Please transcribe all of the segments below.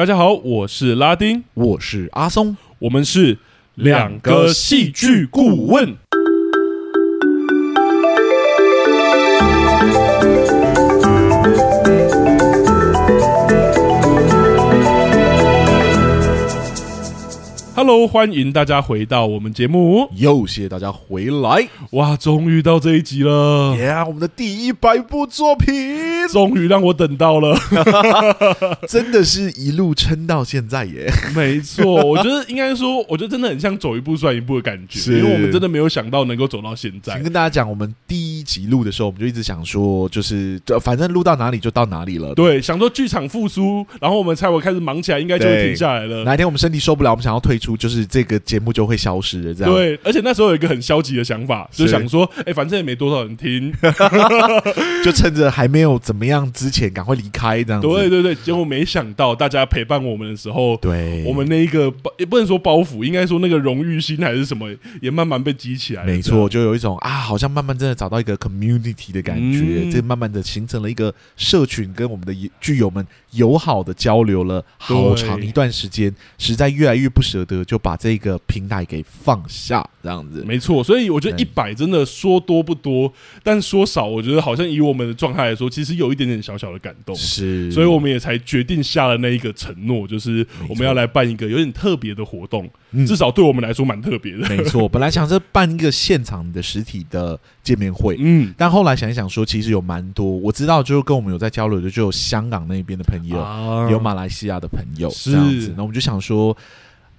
大家好，我是拉丁，我是阿松，我们是两个戏剧顾问。Hello，欢迎大家回到我们节目，又谢谢大家回来，哇，终于到这一集了，呀，yeah, 我们的第一百部作品，终于让我等到了，真的是一路撑到现在耶，没错，我觉得应该说，我觉得真的很像走一步算一步的感觉，因为我们真的没有想到能够走到现在。先跟大家讲，我们第一集录的时候，我们就一直想说，就是反正录到哪里就到哪里了，对，想说剧场复苏，然后我们才会开始忙起来，应该就会停下来了。哪一天我们身体受不了，我们想要退出。就是这个节目就会消失了，这样对。而且那时候有一个很消极的想法，是就想说，哎、欸，反正也没多少人听，就趁着还没有怎么样之前，赶快离开这样子。对对对，结果没想到大家陪伴我们的时候，对，我们那一个也不能说包袱，应该说那个荣誉心还是什么，也慢慢被激起来。没错，就有一种啊，好像慢慢真的找到一个 community 的感觉，嗯、这慢慢的形成了一个社群，跟我们的剧友们友好的交流了好长一段时间，实在越来越不舍得。就把这个平台给放下，这样子没错。所以我觉得一百真的说多不多，但说少，我觉得好像以我们的状态来说，其实有一点点小小的感动。是，所以我们也才决定下了那一个承诺，就是我们要来办一个有点特别的活动，至少对我们来说蛮特别的。没错，本来想着办一个现场的实体的见面会，嗯，但后来想一想说，其实有蛮多我知道，就是跟我们有在交流的，就有香港那边的朋友，有马来西亚的朋友，这样子。那我们就想说。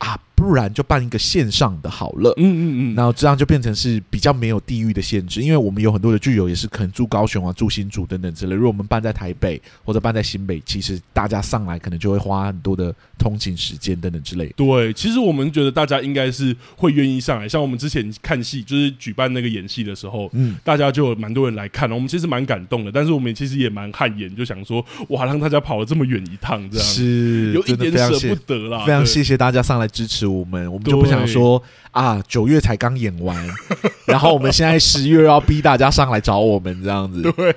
啊，不然就办一个线上的好了。嗯嗯嗯，然后这样就变成是比较没有地域的限制，因为我们有很多的剧友也是可能住高雄啊、住新竹等等之类。如果我们办在台北或者办在新北，其实大家上来可能就会花很多的通勤时间等等之类。对，其实我们觉得大家应该是会愿意上来。像我们之前看戏，就是举办那个演戏的时候，嗯，大家就有蛮多人来看，我们其实蛮感动的。但是我们其实也蛮汗颜，就想说，哇，让大家跑了这么远一趟，这样是有一点舍不得啦。非常谢谢大家上来支持我们，我们就不想说啊，九月才刚演完，然后我们现在十月要逼大家上来找我们这样子。对，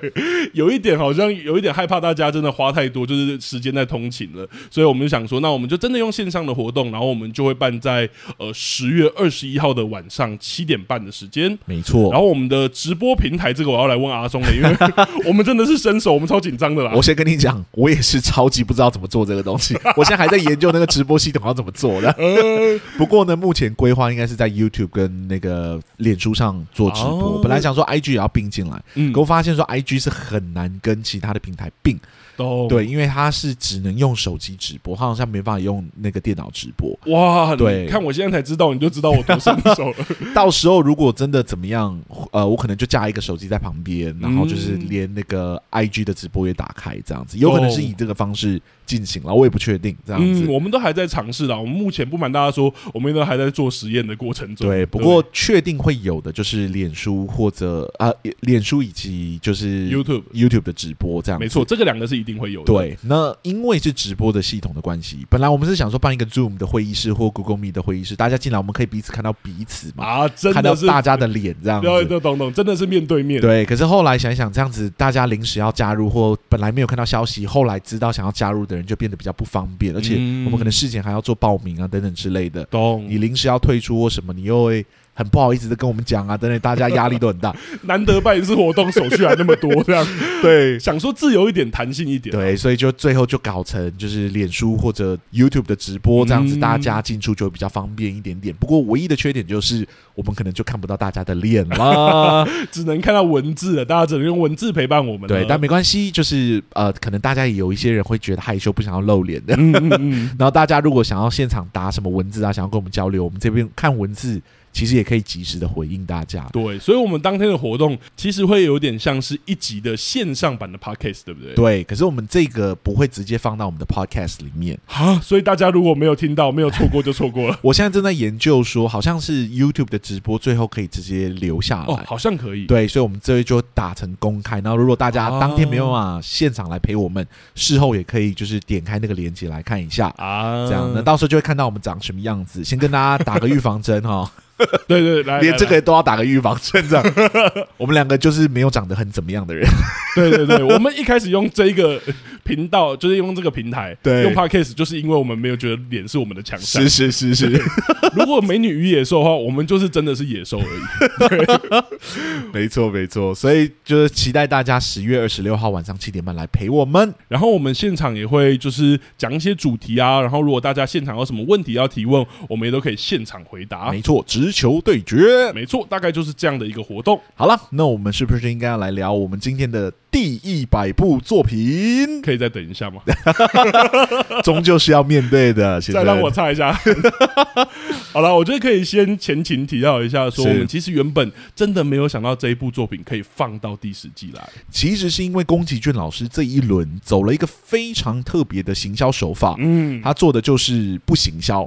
有一点好像有一点害怕大家真的花太多，就是时间在通勤了，所以我们就想说，那我们就真的用线上的活动，然后我们就会办在呃十月二十一号的晚上七点半的时间，没错。然后我们的直播平台，这个我要来问阿松了，因为我们真的是伸手，我们超紧张的啦。我先跟你讲，我也是超级不知道怎么做这个东西，我现在还在研究那个直播系统要怎么做的。不过呢，目前规划应该是在 YouTube 跟那个脸书上做直播。本来想说 IG 也要并进来，嗯，可我发现说 IG 是很难跟其他的平台并。Oh. 对，因为他是只能用手机直播，他好像没办法用那个电脑直播。哇，对，看我现在才知道，你就知道我多新手了。到时候如果真的怎么样，呃，我可能就架一个手机在旁边，然后就是连那个 IG 的直播也打开，这样子，有可能是以这个方式进行了，我也不确定。这样子，嗯，我们都还在尝试啦。我们目前不瞒大家说，我们都还在做实验的过程中。对，不过确定会有的就是脸书或者啊，脸书以及就是 YouTube YouTube 的直播这样。没错，这个两个是。一定会有的。对，那因为是直播的系统的关系，本来我们是想说办一个 Zoom 的会议室或 Google Meet 的会议室，大家进来我们可以彼此看到彼此嘛，啊，真的看到大家的脸这样子，对，懂懂，真的是面对面。对，可是后来想一想，这样子大家临时要加入或本来没有看到消息，后来知道想要加入的人就变得比较不方便，而且我们可能事前还要做报名啊等等之类的。懂，你临时要退出或什么，你又会。很不好意思的跟我们讲啊，等等，大家压力都很大。难得办一次活动，手续还那么多，这样 对，想说自由一点，弹性一点，对，所以就最后就搞成就是脸书或者 YouTube 的直播这样子，大家进出就比较方便一点点。不过唯一的缺点就是我们可能就看不到大家的脸了，只能看到文字了，大家只能用文字陪伴我们。对，但没关系，就是呃，可能大家也有一些人会觉得害羞，不想要露脸的。嗯嗯嗯。然后大家如果想要现场打什么文字啊，想要跟我们交流，我们这边看文字。其实也可以及时的回应大家。对，所以，我们当天的活动其实会有点像是一集的线上版的 podcast，对不对？对。可是我们这个不会直接放到我们的 podcast 里面啊，所以大家如果没有听到、没有错过，就错过了。我现在正在研究说，好像是 YouTube 的直播最后可以直接留下来，哦，好像可以。对，所以我们这里就打成公开。然后，如果大家当天没有办法现场来陪我们，事后也可以就是点开那个链接来看一下啊，这样，那到时候就会看到我们长什么样子。先跟大家打个预防针哈。对对，来，连这个都要打个预防针，这样。我们两个就是没有长得很怎么样的人。对对对，我们一开始用这个频道，就是用这个平台，对，用 Podcast，就是因为我们没有觉得脸是我们的强项。是是是是。如果美女与野兽的话，我们就是真的是野兽而已。没错没错，所以就是期待大家十月二十六号晚上七点半来陪我们，然后我们现场也会就是讲一些主题啊，然后如果大家现场有什么问题要提问，我们也都可以现场回答。没错，直球对决，没错，大概就是这样的一个活动。好了，那我们是不是应该要来聊我们今天的第一百部作品？可以再等一下吗？终究是要面对的。再让我猜一下。好了，我觉得可以先前情提到一下，说我们其实原本真的没有想到这一部作品可以放到第十季来。其实是因为宫崎骏老师这一轮走了一个非常特别的行销手法，嗯，他做的就是不行销，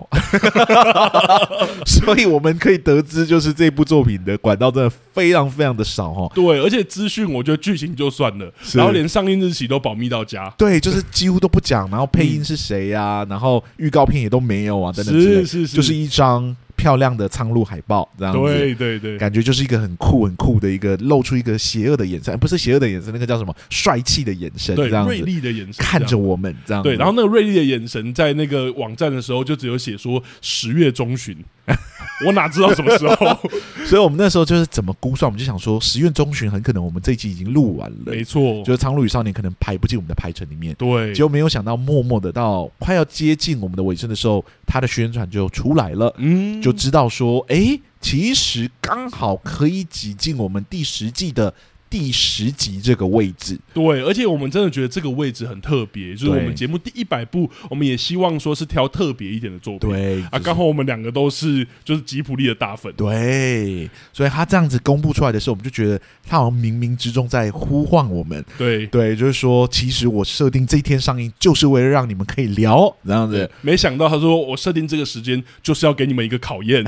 所以我们可以得知，就是这部作品的管道真的非常非常的少哈。对，而且资讯我觉得剧情就算了，然后连上映日期都保密到家。对，就是几乎都不讲，然后配音是谁呀、啊？然后预告片也都没有啊，等等之类，是是是，就是一张。漂亮的苍鹭海报，这样子，对对对，感觉就是一个很酷很酷的一个，露出一个邪恶的眼神，不是邪恶的眼神，那个叫什么？帅气的眼神，对，这样锐利的眼神，看着我们这样。对，然后那个锐利的眼神在那个网站的时候，就只有写说十月中旬。我哪知道什么时候？所以我们那时候就是怎么估算，我们就想说十月中旬很可能我们这一季已经录完了。没错，就是《苍鹭与少年》可能排不进我们的排程里面。对，结果没有想到，默默的到快要接近我们的尾声的时候，他的宣传就出来了。嗯，就知道说，哎、欸，其实刚好可以挤进我们第十季的。第十集这个位置，对，而且我们真的觉得这个位置很特别，就是我们节目第一百部，我们也希望说是挑特别一点的作品。对，啊，刚好我们两个都是就是吉普力的大粉，对，所以他这样子公布出来的时候，我们就觉得他好像冥冥之中在呼唤我们。对，对，就是说，其实我设定这一天上映，就是为了让你们可以聊这样子。没想到他说我设定这个时间，就是要给你们一个考验。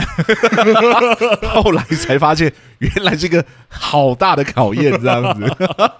后来才发现，原来这个好大的考验。这样子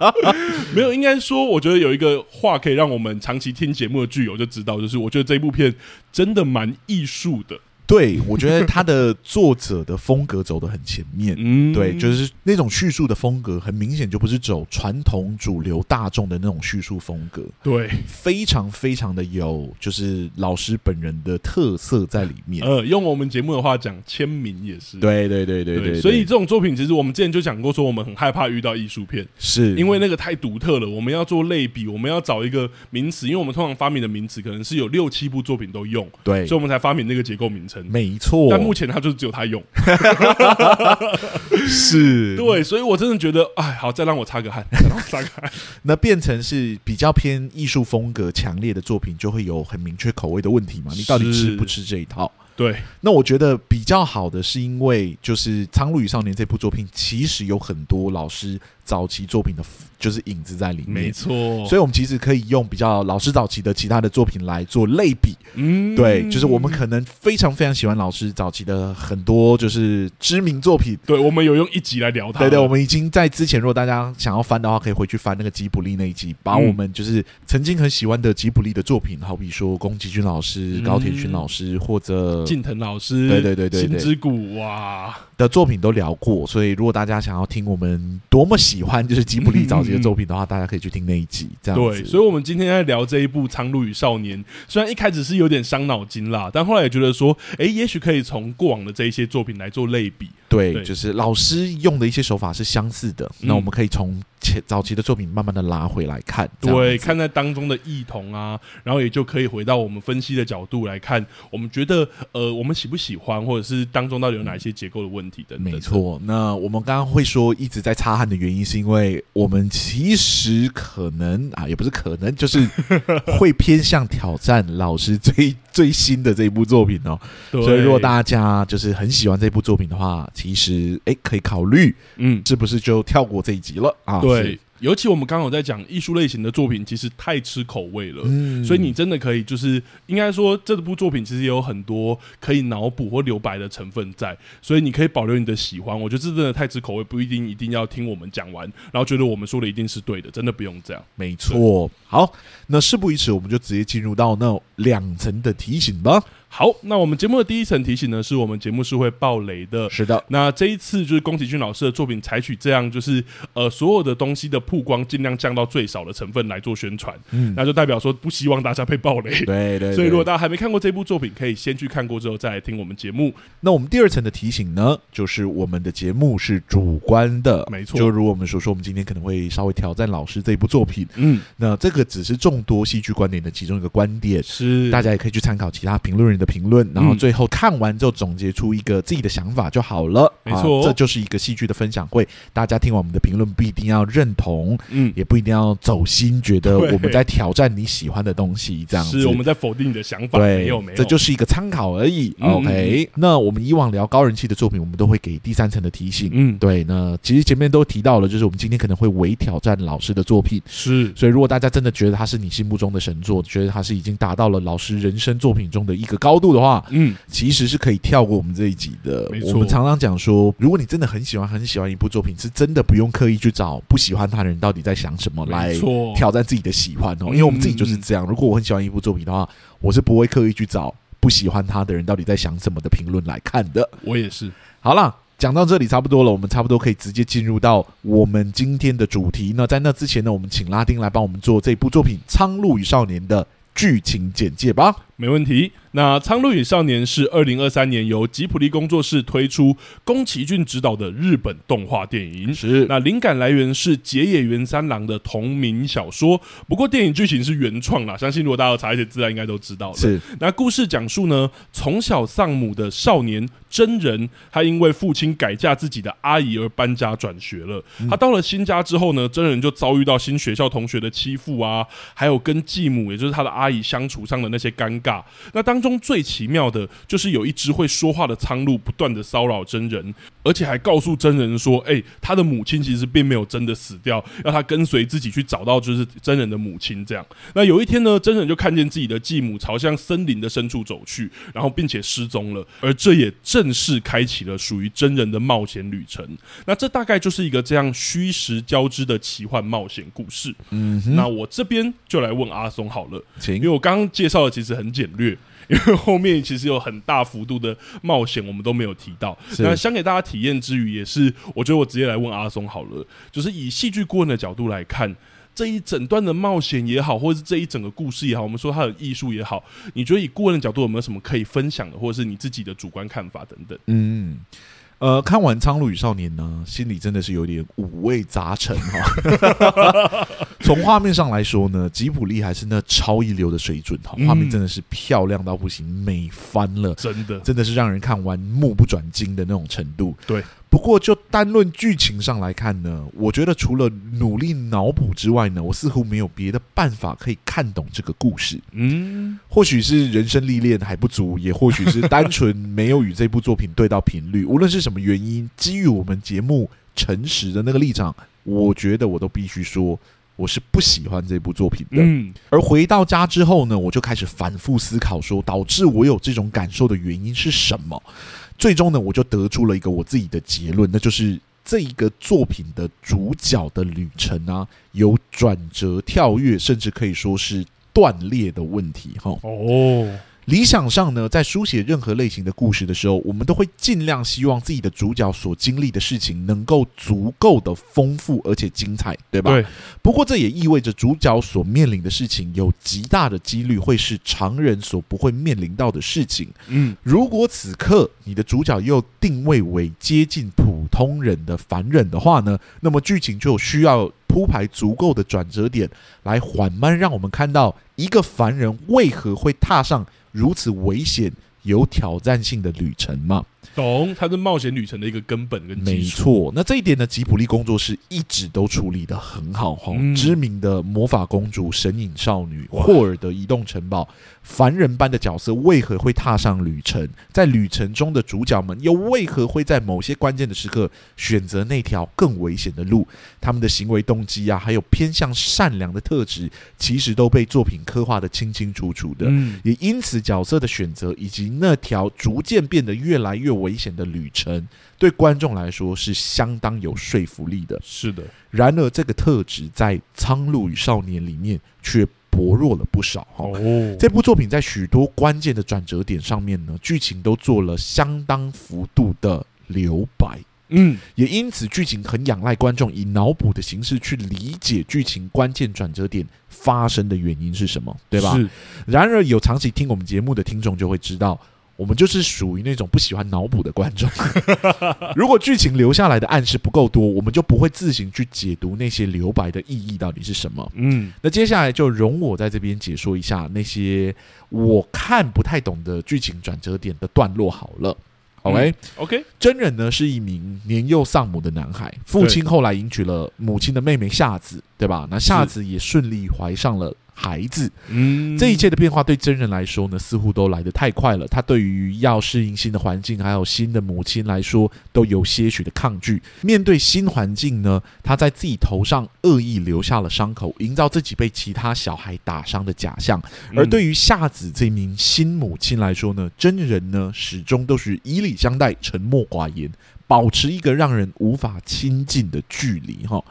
没有，应该说，我觉得有一个话可以让我们长期听节目的剧友就知道，就是我觉得这部片真的蛮艺术的。对，我觉得他的作者的风格走得很前面，嗯，对，就是那种叙述的风格，很明显就不是走传统主流大众的那种叙述风格，对，非常非常的有就是老师本人的特色在里面。呃，用我们节目的话讲，签名也是，对对对对对，对。所以这种作品，其实我们之前就讲过，说我们很害怕遇到艺术片，是因为那个太独特了。我们要做类比，我们要找一个名词，因为我们通常发明的名词可能是有六七部作品都用，对，所以我们才发明那个结构名称。没错，但目前他就是只有他用，是对，所以我真的觉得，哎，好，再让我擦个汗，再让我擦个汗。那变成是比较偏艺术风格强烈的作品，就会有很明确口味的问题嘛？你到底吃不吃这一套？对，那我觉得比较好的是因为就是《苍鹭与少年》这部作品，其实有很多老师早期作品的，就是影子在里面。没错，所以我们其实可以用比较老师早期的其他的作品来做类比。嗯，对，就是我们可能非常非常喜欢老师早期的很多就是知名作品。对，我们有用一集来聊它。对对，我们已经在之前，如果大家想要翻的话，可以回去翻那个吉卜力那一集，把我们就是曾经很喜欢的吉卜力的作品，好比说宫崎骏老师、高田勋老师或者。近藤老师，对对对对，心之谷哇的作品都聊过，所以如果大家想要听我们多么喜欢就是吉卜力早期的作品的话，大家可以去听那一集。这样对，所以我们今天在聊这一部《苍鹭与少年》，虽然一开始是有点伤脑筋啦，但后来也觉得说，哎，也许可以从过往的这一些作品来做类比。对，就是老师用的一些手法是相似的，那我们可以从前早期的作品慢慢的拉回来看，对，看在当中的异同啊，然后也就可以回到我们分析的角度来看，我们觉得呃，我们喜不喜欢，或者是当中到底有哪一些结构的问题等等。没错，那我们刚刚会说一直在擦汗的原因，是因为我们其实可能啊，也不是可能，就是 会偏向挑战老师 最最新的这一部作品哦。所以如果大家就是很喜欢这部作品的话，其实哎，可以考虑，嗯，是不是就跳过这一集了啊？对。尤其我们刚刚有在讲艺术类型的作品，其实太吃口味了，嗯，所以你真的可以就是应该说这部作品其实也有很多可以脑补或留白的成分在，所以你可以保留你的喜欢。我觉得这真的太吃口味，不一定一定要听我们讲完，然后觉得我们说的一定是对的，真的不用这样。没错，好，那事不宜迟，我们就直接进入到那两层的提醒吧。好，那我们节目的第一层提醒呢，是我们节目是会爆雷的。是的，那这一次就是宫崎骏老师的作品，采取这样就是呃所有的东西的曝光尽量降到最少的成分来做宣传，嗯，那就代表说不希望大家被爆雷。对对，对，所以如果大家还没看过这部作品，可以先去看过之后再来听我们节目。那我们第二层的提醒呢，就是我们的节目是主观的，没错。就如我们所说，我们今天可能会稍微挑战老师这一部作品，嗯，那这个只是众多戏剧观点的其中一个观点，是。大家也可以去参考其他评论人的评论，然后。最后看完之后总结出一个自己的想法就好了，没错、这就是一个戏剧的分享会。大家听完我们的评论不一定要认同，嗯，也不一定要走心，觉得我们在挑战你喜欢的东西，这样子是我们在否定你的想法，对，没有没有，这就是一个参考而已。嗯、OK，那我们以往聊高人气的作品，我们都会给第三层的提醒，嗯，对。那其实前面都提到了，就是我们今天可能会微挑战老师的作品，是。所以如果大家真的觉得他是你心目中的神作，觉得他是已经达到了老师人生作品中的一个高度的话，嗯，其实是可以。可以跳过我们这一集的。我们常常讲说，如果你真的很喜欢很喜欢一部作品，是真的不用刻意去找不喜欢他的人到底在想什么来挑战自己的喜欢哦。因为我们自己就是这样。如果我很喜欢一部作品的话，我是不会刻意去找不喜欢他的人到底在想什么的评论来看的。我也是。好了，讲到这里差不多了，我们差不多可以直接进入到我们今天的主题。那在那之前呢，我们请拉丁来帮我们做这部作品《苍鹭与少年》的剧情简介吧。没问题。那《苍鹭与少年》是二零二三年由吉卜力工作室推出，宫崎骏执导的日本动画电影。是，那灵感来源是结野原三郎的同名小说，不过电影剧情是原创啦。相信如果大家有查一些资料，应该都知道了。是，那故事讲述呢，从小丧母的少年真人，他因为父亲改嫁自己的阿姨而搬家转学了。他到了新家之后呢，真人就遭遇到新学校同学的欺负啊，还有跟继母，也就是他的阿姨相处上的那些尴尬。那当中最奇妙的就是有一只会说话的苍鹭不断的骚扰真人，而且还告诉真人说：“哎，他的母亲其实并没有真的死掉，要他跟随自己去找到就是真人的母亲。”这样，那有一天呢，真人就看见自己的继母朝向森林的深处走去，然后并且失踪了，而这也正式开启了属于真人的冒险旅程。那这大概就是一个这样虚实交织的奇幻冒险故事。嗯，那我这边就来问阿松好了，请因为我刚刚介绍的其实很简略。因为后面其实有很大幅度的冒险，我们都没有提到。那想给大家体验之余，也是我觉得我直接来问阿松好了，就是以戏剧顾问的角度来看这一整段的冒险也好，或者是这一整个故事也好，我们说它的艺术也好，你觉得以顾问的角度有没有什么可以分享的，或者是你自己的主观看法等等？嗯。呃，看完《苍鹭与少年》呢，心里真的是有点五味杂陈哈。从画面上来说呢，吉卜力还是那超一流的水准哈，画面真的是漂亮到不行，美翻了，真的，真的是让人看完目不转睛的那种程度。对。不过，就单论剧情上来看呢，我觉得除了努力脑补之外呢，我似乎没有别的办法可以看懂这个故事。嗯，或许是人生历练还不足，也或许是单纯没有与这部作品对到频率。无论是什么原因，基于我们节目诚实的那个立场，我觉得我都必须说，我是不喜欢这部作品的。嗯，而回到家之后呢，我就开始反复思考，说导致我有这种感受的原因是什么。最终呢，我就得出了一个我自己的结论，那就是这一个作品的主角的旅程啊，有转折、跳跃，甚至可以说是断裂的问题。哈，哦。理想上呢，在书写任何类型的故事的时候，我们都会尽量希望自己的主角所经历的事情能够足够的丰富而且精彩，对吧？对。不过这也意味着主角所面临的事情有极大的几率会是常人所不会面临到的事情。嗯，如果此刻你的主角又定位为接近普通人的凡人的话呢，那么剧情就需要铺排足够的转折点，来缓慢让我们看到一个凡人为何会踏上。如此危险、有挑战性的旅程吗？懂，它是冒险旅程的一个根本跟基础。没错，那这一点呢，吉普力工作室一直都处理的很好哈。嗯、知名的魔法公主、神隐少女、霍尔的移动城堡，凡人般的角色为何会踏上旅程？在旅程中的主角们又为何会在某些关键的时刻选择那条更危险的路？他们的行为动机啊，还有偏向善良的特质，其实都被作品刻画的清清楚楚的。嗯、也因此，角色的选择以及那条逐渐变得越来越危险的旅程，对观众来说是相当有说服力的。是的，然而这个特质在《苍鹭与少年》里面却薄弱了不少哈。哦，这部作品在许多关键的转折点上面呢，剧情都做了相当幅度的留白。嗯，也因此剧情很仰赖观众以脑补的形式去理解剧情关键转折点发生的原因是什么，对吧？是。然而，有长期听我们节目的听众就会知道。我们就是属于那种不喜欢脑补的观众。如果剧情留下来的暗示不够多，我们就不会自行去解读那些留白的意义到底是什么。嗯，那接下来就容我在这边解说一下那些我看不太懂的剧情转折点的段落好了。OK，OK，、okay? okay? 真人呢是一名年幼丧母的男孩，父亲后来迎娶了母亲的妹妹夏子，对吧？那夏子也顺利怀上了。孩子，嗯，这一切的变化对真人来说呢，似乎都来得太快了。他对于要适应新的环境，还有新的母亲来说，都有些许的抗拒。面对新环境呢，他在自己头上恶意留下了伤口，营造自己被其他小孩打伤的假象。而对于夏子这名新母亲来说呢，真人呢始终都是以礼相待，沉默寡言，保持一个让人无法亲近的距离。哈。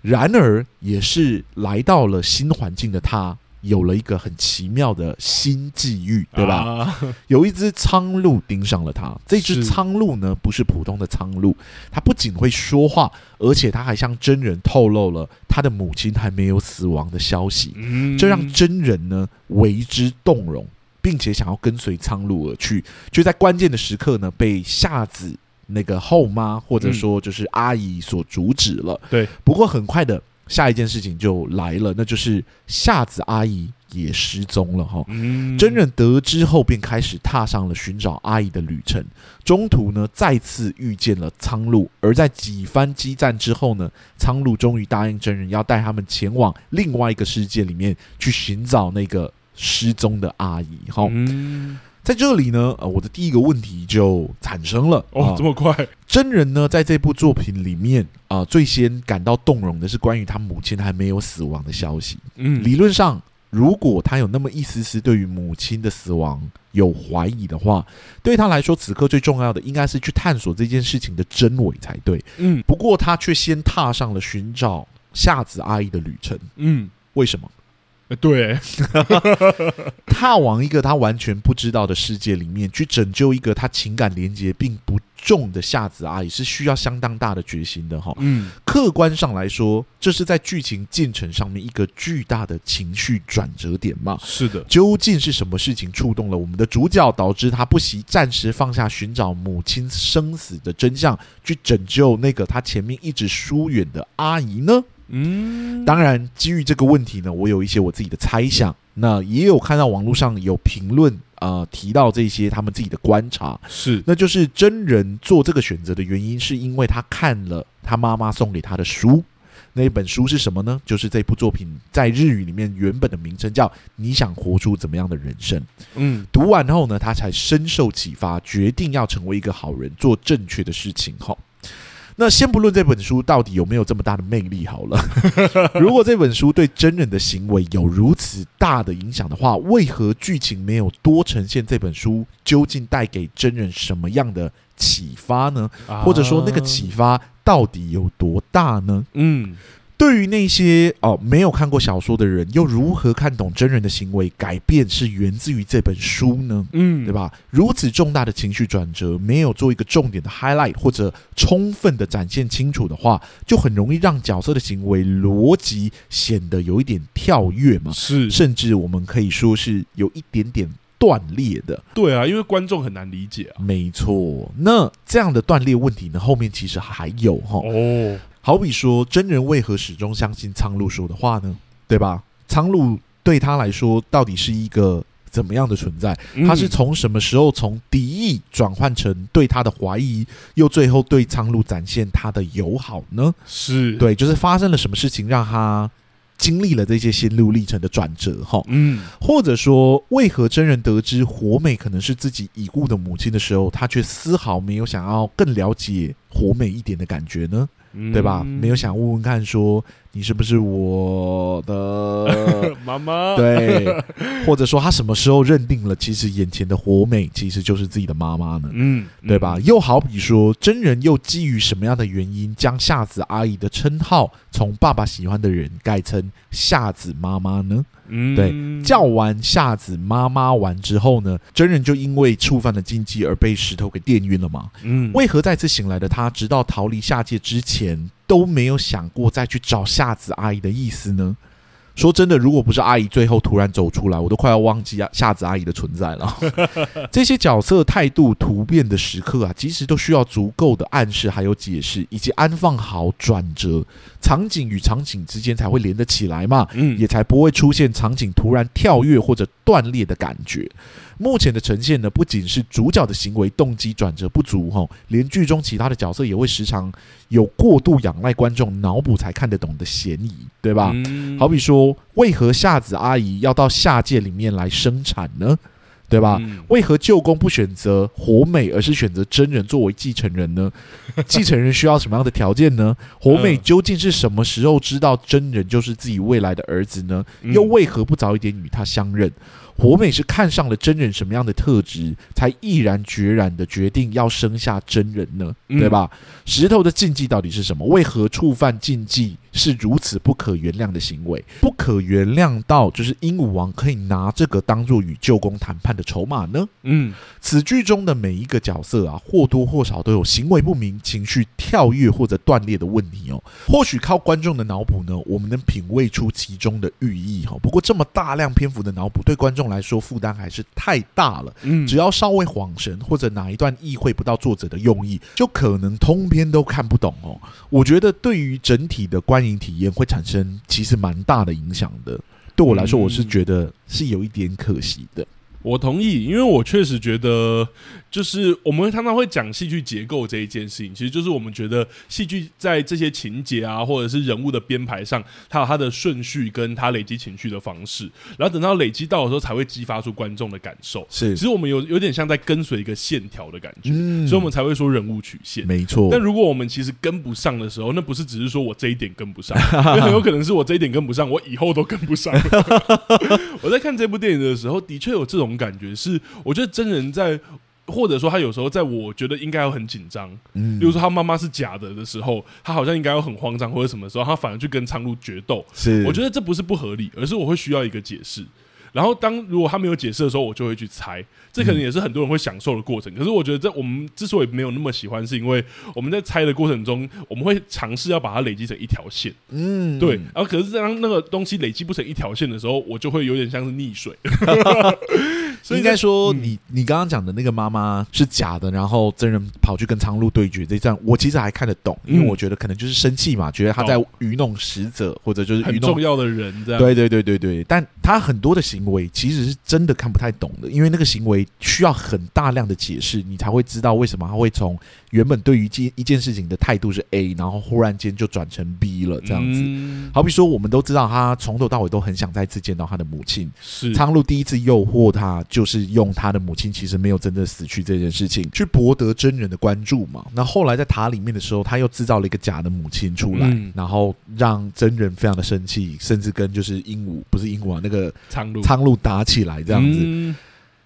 然而，也是来到了新环境的他，有了一个很奇妙的新际遇，对吧？啊、有一只苍鹭盯上了他。这只苍鹭呢，不是普通的苍鹭，它不仅会说话，而且它还向真人透露了他的母亲还没有死亡的消息。嗯、这让真人呢为之动容，并且想要跟随苍鹭而去，就在关键的时刻呢，被夏子。那个后妈或者说就是阿姨所阻止了。对，不过很快的下一件事情就来了，那就是夏子阿姨也失踪了哈。真人得知后便开始踏上了寻找阿姨的旅程。中途呢，再次遇见了苍鹭，而在几番激战之后呢，苍鹭终于答应真人要带他们前往另外一个世界里面去寻找那个失踪的阿姨哈。在这里呢，呃，我的第一个问题就产生了。哦，这么快？真人呢，在这部作品里面啊，呃，最先感到动容的是关于他母亲还没有死亡的消息。嗯，理论上，如果他有那么一丝丝对于母亲的死亡有怀疑的话，对他来说，此刻最重要的应该是去探索这件事情的真伪才对。嗯，不过他却先踏上了寻找夏子阿姨的旅程。嗯，为什么？对，踏往一个他完全不知道的世界里面，去拯救一个他情感连接并不重的夏子阿姨，是需要相当大的决心的哈。嗯，客观上来说，这是在剧情进程上面一个巨大的情绪转折点嘛。是的，究竟是什么事情触动了我们的主角，导致他不惜暂时放下寻找母亲生死的真相，去拯救那个他前面一直疏远的阿姨呢？嗯，当然，基于这个问题呢，我有一些我自己的猜想。那也有看到网络上有评论啊，提到这些他们自己的观察，是，那就是真人做这个选择的原因，是因为他看了他妈妈送给他的书。那一本书是什么呢？就是这部作品在日语里面原本的名称叫《你想活出怎么样的人生》。嗯，读完后呢，他才深受启发，决定要成为一个好人，做正确的事情。哈。那先不论这本书到底有没有这么大的魅力好了，如果这本书对真人的行为有如此大的影响的话，为何剧情没有多呈现这本书究竟带给真人什么样的启发呢？或者说那个启发到底有多大呢？嗯。对于那些哦没有看过小说的人，又如何看懂真人的行为改变是源自于这本书呢？嗯，对吧？如此重大的情绪转折，没有做一个重点的 highlight 或者充分的展现清楚的话，就很容易让角色的行为逻辑显得有一点跳跃嘛。是，甚至我们可以说是有一点点断裂的。对啊，因为观众很难理解啊。没错，那这样的断裂问题呢，后面其实还有哈。哦。好比说，真人为何始终相信苍鹭说的话呢？对吧？苍鹭对他来说到底是一个怎么样的存在？他是从什么时候从敌意转换成对他的怀疑，又最后对苍鹭展现他的友好呢？是对，就是发生了什么事情让他经历了这些心路历程的转折？哈，嗯，或者说，为何真人得知火美可能是自己已故的母亲的时候，他却丝毫没有想要更了解火美一点的感觉呢？嗯、对吧？没有想问问看说。你是不是我的 妈妈？对，或者说他什么时候认定了，其实眼前的活美其实就是自己的妈妈呢？嗯，对吧？又好比说，真人又基于什么样的原因，将夏子阿姨的称号从爸爸喜欢的人改成夏子妈妈呢？嗯，对，叫完夏子妈妈完之后呢，真人就因为触犯了禁忌而被石头给电晕了嘛？嗯，为何再次醒来的他，直到逃离下界之前都没有想过再去找夏子阿姨的意思呢？说真的，如果不是阿姨最后突然走出来，我都快要忘记啊夏子阿姨的存在了。这些角色态度突变的时刻啊，其实都需要足够的暗示，还有解释，以及安放好转折，场景与场景之间才会连得起来嘛。嗯，也才不会出现场景突然跳跃或者断裂的感觉。目前的呈现呢，不仅是主角的行为动机转折不足，哈，连剧中其他的角色也会时常有过度仰赖观众脑补才看得懂的嫌疑，对吧？嗯、好比说，为何夏子阿姨要到下界里面来生产呢？对吧？嗯、为何舅公不选择活美，而是选择真人作为继承人呢？继承人需要什么样的条件呢？活美究竟是什么时候知道真人就是自己未来的儿子呢？又为何不早一点与他相认？火美是看上了真人什么样的特质，才毅然决然的决定要生下真人呢？对吧？嗯、石头的禁忌到底是什么？为何触犯禁忌是如此不可原谅的行为？不可原谅到就是鹦鹉王可以拿这个当做与舅公谈判的筹码呢？嗯，此剧中的每一个角色啊，或多或少都有行为不明、情绪跳跃或者断裂的问题哦。或许靠观众的脑补呢，我们能品味出其中的寓意哈。不过这么大量篇幅的脑补，对观众来说负担还是太大了。嗯，只要稍微恍神或者哪一段意会不到作者的用意，就可能通篇都看不懂哦。我觉得对于整体的观影体验会产生其实蛮大的影响的。对我来说，我是觉得是有一点可惜的。我同意，因为我确实觉得。就是我们常常会讲戏剧结构这一件事情，其实就是我们觉得戏剧在这些情节啊，或者是人物的编排上，它有它的顺序跟它累积情绪的方式，然后等到累积到的时候，才会激发出观众的感受。是，其实我们有有点像在跟随一个线条的感觉，嗯，所以我们才会说人物曲线。没错。但如果我们其实跟不上的时候，那不是只是说我这一点跟不上，因为很有可能是我这一点跟不上，我以后都跟不上。我在看这部电影的时候，的确有这种感觉，是我觉得真人在。或者说他有时候在我觉得应该要很紧张，嗯，比如说他妈妈是假的的时候，他好像应该要很慌张或者什么时候，他反而去跟苍鹭决斗。是，我觉得这不是不合理，而是我会需要一个解释。然后当如果他没有解释的时候，我就会去猜。这可能也是很多人会享受的过程。可是我觉得这我们之所以没有那么喜欢，是因为我们在猜的过程中，我们会尝试要把它累积成一条线。嗯，对。然后可是当那个东西累积不成一条线的时候，我就会有点像是溺水。所以应该说你，你你刚刚讲的那个妈妈是假的，然后真人跑去跟苍鹭对决这一战，我其实还看得懂，因为我觉得可能就是生气嘛，觉得他在愚弄使者，或者就是愚弄很重要的人这样。对对对对对，但他很多的行为其实是真的看不太懂的，因为那个行为需要很大量的解释，你才会知道为什么他会从原本对于一件一件事情的态度是 A，然后忽然间就转成 B 了这样子。好比说，我们都知道他从头到尾都很想再次见到他的母亲，是苍鹭第一次诱惑他。就是用他的母亲其实没有真正死去这件事情去博得真人的关注嘛。那后来在塔里面的时候，他又制造了一个假的母亲出来，嗯、然后让真人非常的生气，甚至跟就是鹦鹉不是鹦鹉啊，那个苍鹭苍鹭打起来这样子。嗯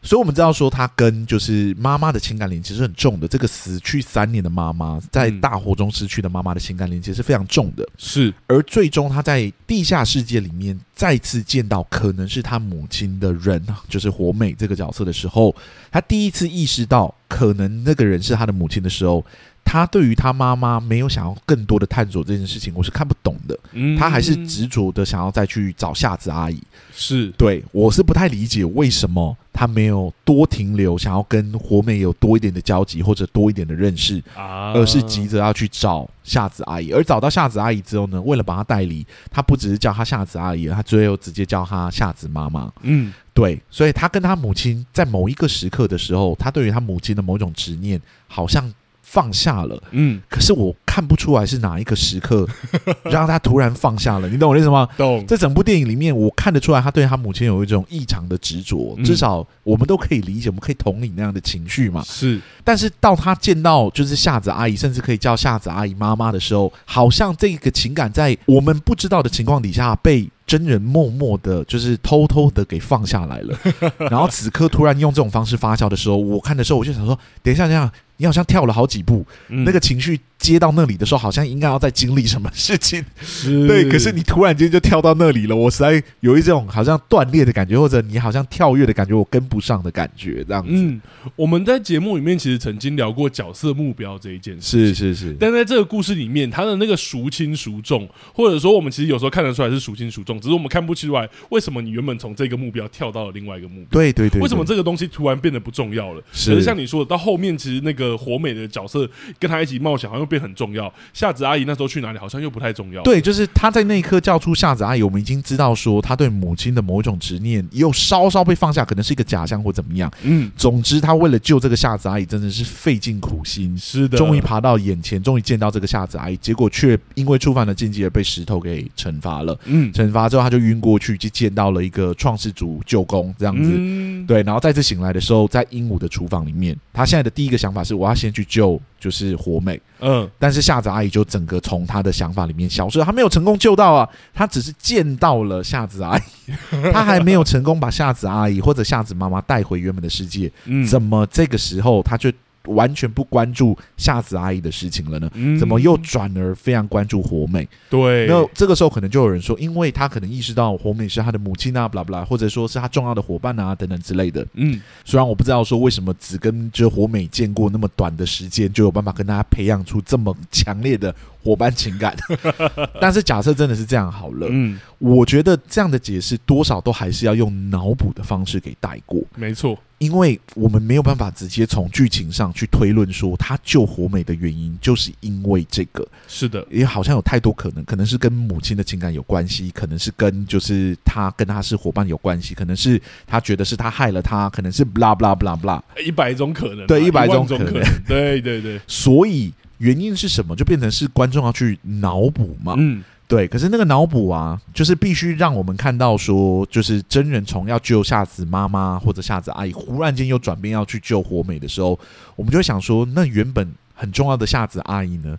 所以，我们知道说，他跟就是妈妈的情感连接是很重的。这个死去三年的妈妈，在大火中失去的妈妈的情感连接是非常重的。是，而最终他在地下世界里面再次见到可能是他母亲的人，就是火美这个角色的时候，他第一次意识到可能那个人是他的母亲的时候。他对于他妈妈没有想要更多的探索这件事情，我是看不懂的。嗯，他还是执着的想要再去找夏子阿姨。是，对，我是不太理解为什么他没有多停留，想要跟活美有多一点的交集或者多一点的认识，啊，而是急着要去找夏子阿姨。而找到夏子阿姨之后呢，为了把她带离，他不只是叫她夏子阿姨，他最后直接叫她夏子妈妈。嗯，对，所以他跟他母亲在某一个时刻的时候，他对于他母亲的某种执念，好像。放下了，嗯，可是我看不出来是哪一个时刻 让他突然放下了，你懂我意思吗？懂。在整部电影里面，我看得出来他对他母亲有一种异常的执着，至少我们都可以理解，我们可以同理那样的情绪嘛。是，但是到他见到就是夏子阿姨，甚至可以叫夏子阿姨妈妈的时候，好像这个情感在我们不知道的情况底下被。真人默默的，就是偷偷的给放下来了。然后此刻突然用这种方式发酵的时候，我看的时候我就想说：等一下，等一下，你好像跳了好几步，嗯、那个情绪。接到那里的时候，好像应该要再经历什么事情，对。可是你突然间就跳到那里了，我实在有一种好像断裂的感觉，或者你好像跳跃的感觉，我跟不上的感觉，这样子。嗯，我们在节目里面其实曾经聊过角色目标这一件事，是是是。但在这个故事里面，他的那个孰轻孰重，或者说我们其实有时候看得出来是孰轻孰重，只是我们看不出来为什么你原本从这个目标跳到了另外一个目标。对对对，对。为什么这个东西突然变得不重要了？是。可是像你说的，到后面其实那个火美的角色跟他一起冒险，好像又变很重要。夏子阿姨那时候去哪里，好像又不太重要。对，就是他在那一刻叫出夏子阿姨，我们已经知道说他对母亲的某一种执念又稍稍被放下，可能是一个假象或怎么样。嗯，总之他为了救这个夏子阿姨，真的是费尽苦心。是的，终于爬到眼前，终于见到这个夏子阿姨，结果却因为触犯了禁忌而被石头给惩罚了。嗯，惩罚之后他就晕过去，就见到了一个创世主舅公这样子。嗯，对，然后再次醒来的时候，在鹦鹉的厨房里面，他现在的第一个想法是我要先去救。就是火美，嗯，但是夏子阿姨就整个从他的想法里面消失了，他没有成功救到啊，他只是见到了夏子阿姨，他还没有成功把夏子阿姨或者夏子妈妈带回原本的世界，嗯，怎么这个时候他就？完全不关注夏子阿姨的事情了呢？嗯、怎么又转而非常关注火美？对，那这个时候可能就有人说，因为他可能意识到火美是他的母亲啊，不啦不啦，或者说是他重要的伙伴啊，等等之类的。嗯，虽然我不知道说为什么只跟就火美见过那么短的时间，就有办法跟大家培养出这么强烈的伙伴情感，但是假设真的是这样好了，嗯，我觉得这样的解释多少都还是要用脑补的方式给带过，没错。因为我们没有办法直接从剧情上去推论说他救火美的原因就是因为这个，是的，也好像有太多可能，可能是跟母亲的情感有关系，可能是跟就是他跟他是伙伴有关系，可能是他觉得是他害了他，可能是 blah blah blah blah，一百种可能啊，对，一百种可能，对对对，所以原因是什么，就变成是观众要去脑补嘛，嗯。对，可是那个脑补啊，就是必须让我们看到说，就是真人从要救夏子妈妈或者夏子阿姨，忽然间又转变要去救火美的时候，我们就会想说，那原本很重要的夏子阿姨呢？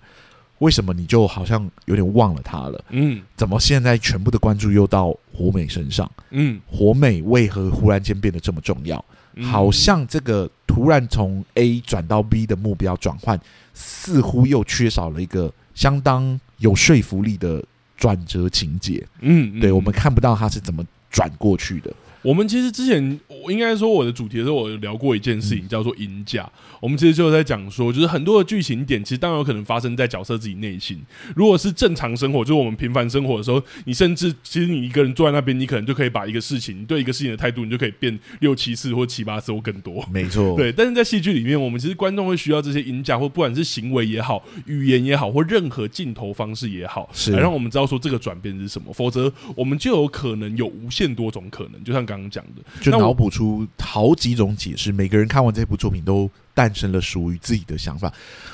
为什么你就好像有点忘了她了？嗯，怎么现在全部的关注又到火美身上？嗯，火美为何忽然间变得这么重要？好像这个突然从 A 转到 B 的目标转换，似乎又缺少了一个相当有说服力的。转折情节，嗯，对，我们看不到他是怎么转过去的。我们其实之前，我应该说我的主题的时候，我有聊过一件事情，叫做鹰架。我们其实就在讲说，就是很多的剧情点，其实当然有可能发生在角色自己内心。如果是正常生活，就是我们平凡生活的时候，你甚至其实你一个人坐在那边，你可能就可以把一个事情，你对一个事情的态度，你就可以变六七次或七八次或更多。没错，对。但是在戏剧里面，我们其实观众会需要这些鹰架，或不管是行为也好，语言也好，或任何镜头方式也好，是来让我们知道说这个转变是什么。否则，我们就有可能有无限多种可能，就像刚刚讲的，就脑补出好几种解释。每个人看完这部作品都诞生了属于自己的想法。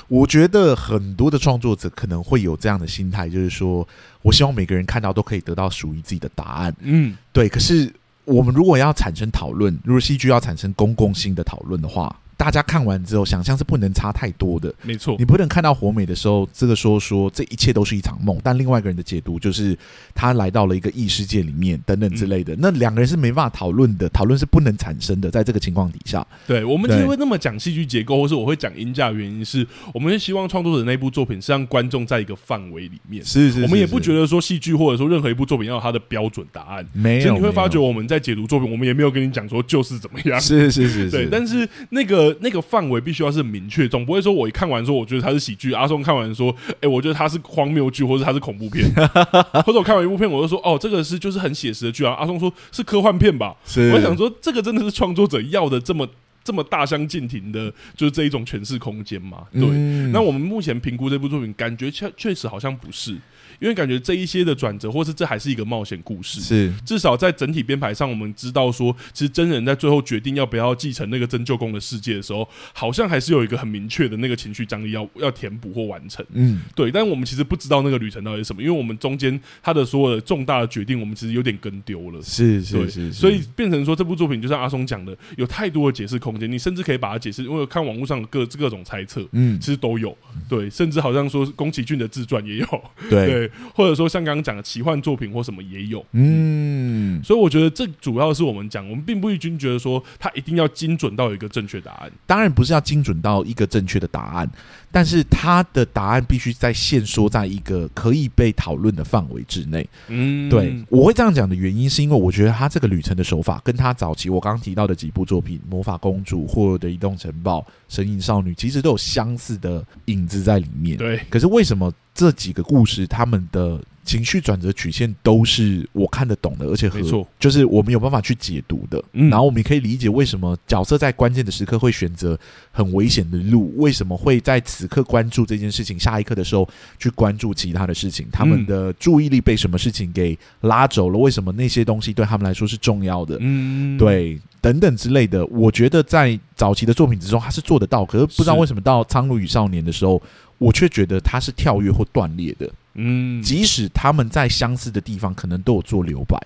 我觉得很多的创作者可能会有这样的心态，就是说我希望每个人看到都可以得到属于自己的答案。嗯，对。可是我们如果要产生讨论，如果戏剧要产生公共性的讨论的话。大家看完之后，想象是不能差太多的。没错，你不能看到火美的时候，这个说说这一切都是一场梦，但另外一个人的解读就是他来到了一个异世界里面，等等之类的。嗯、那两个人是没办法讨论的，讨论是不能产生的。在这个情况底下，对我们其实会那么讲戏剧结构，或是我会讲音价，原因是我们是希望创作者那部作品是让观众在一个范围里面。是是，是是，我们也不觉得说戏剧或者说任何一部作品要有它的标准答案。没有，所以你会发觉我们在解读作品，我们也没有跟你讲说就是怎么样。是是是，是，对。但是那个那个范围。必须要是明确，总不会说我一看完说我觉得它是喜剧，阿松看完说，哎、欸，我觉得它是荒谬剧，或者它是恐怖片，或者我看完一部片，我就说，哦，这个是就是很写实的剧啊。阿松说是科幻片吧？是，我想说这个真的是创作者要的这么这么大相径庭的，就是这一种诠释空间嘛？对。嗯、那我们目前评估这部作品，感觉确确实好像不是。因为感觉这一些的转折，或是这还是一个冒险故事，是。至少在整体编排上，我们知道说，其实真人在最后决定要不要继承那个真旧宫的世界的时候，好像还是有一个很明确的那个情绪张力要 要填补或完成，嗯，对。但我们其实不知道那个旅程到底是什么，因为我们中间他的所有的重大的决定，我们其实有点跟丢了，是是是，所以变成说这部作品就像阿松讲的，有太多的解释空间，你甚至可以把它解释，因为看网络上的各各种猜测，嗯，其实都有，对，甚至好像说宫崎骏的自传也有，对，对，或者说像刚刚讲的奇幻作品或什么也有，嗯，所以我觉得这主要是我们讲，我们并不一定觉得说它一定要精准到一个正确答案，当然不是要精准到一个正确的答案，但是他的答案必须在限缩在一个可以被讨论的范围之内，嗯，对，我会这样讲的原因是因为我觉得他这个旅程的手法跟他早期我刚刚提到的几部作品《魔法公主》、《霍尔的移动城堡》、《神隐少女》其实都有相似的影子在里面，对，可是为什么这几个故事他们的情绪转折曲线都是我看得懂的，而且没错，就是我们有办法去解读的。嗯，然后我们也可以理解为什么角色在关键的时刻会选择很危险的路，为什么会在此刻关注这件事情，下一刻的时候去关注其他的事情。他们的注意力被什么事情给拉走了？为什么那些东西对他们来说是重要的？嗯，对，等等之类的。我觉得在早期的作品之中，他是做得到，可是不知道为什么到《苍鹭与少年》的时候，我却觉得他是跳跃或断裂的。嗯，即使他们在相似的地方可能都有做留白，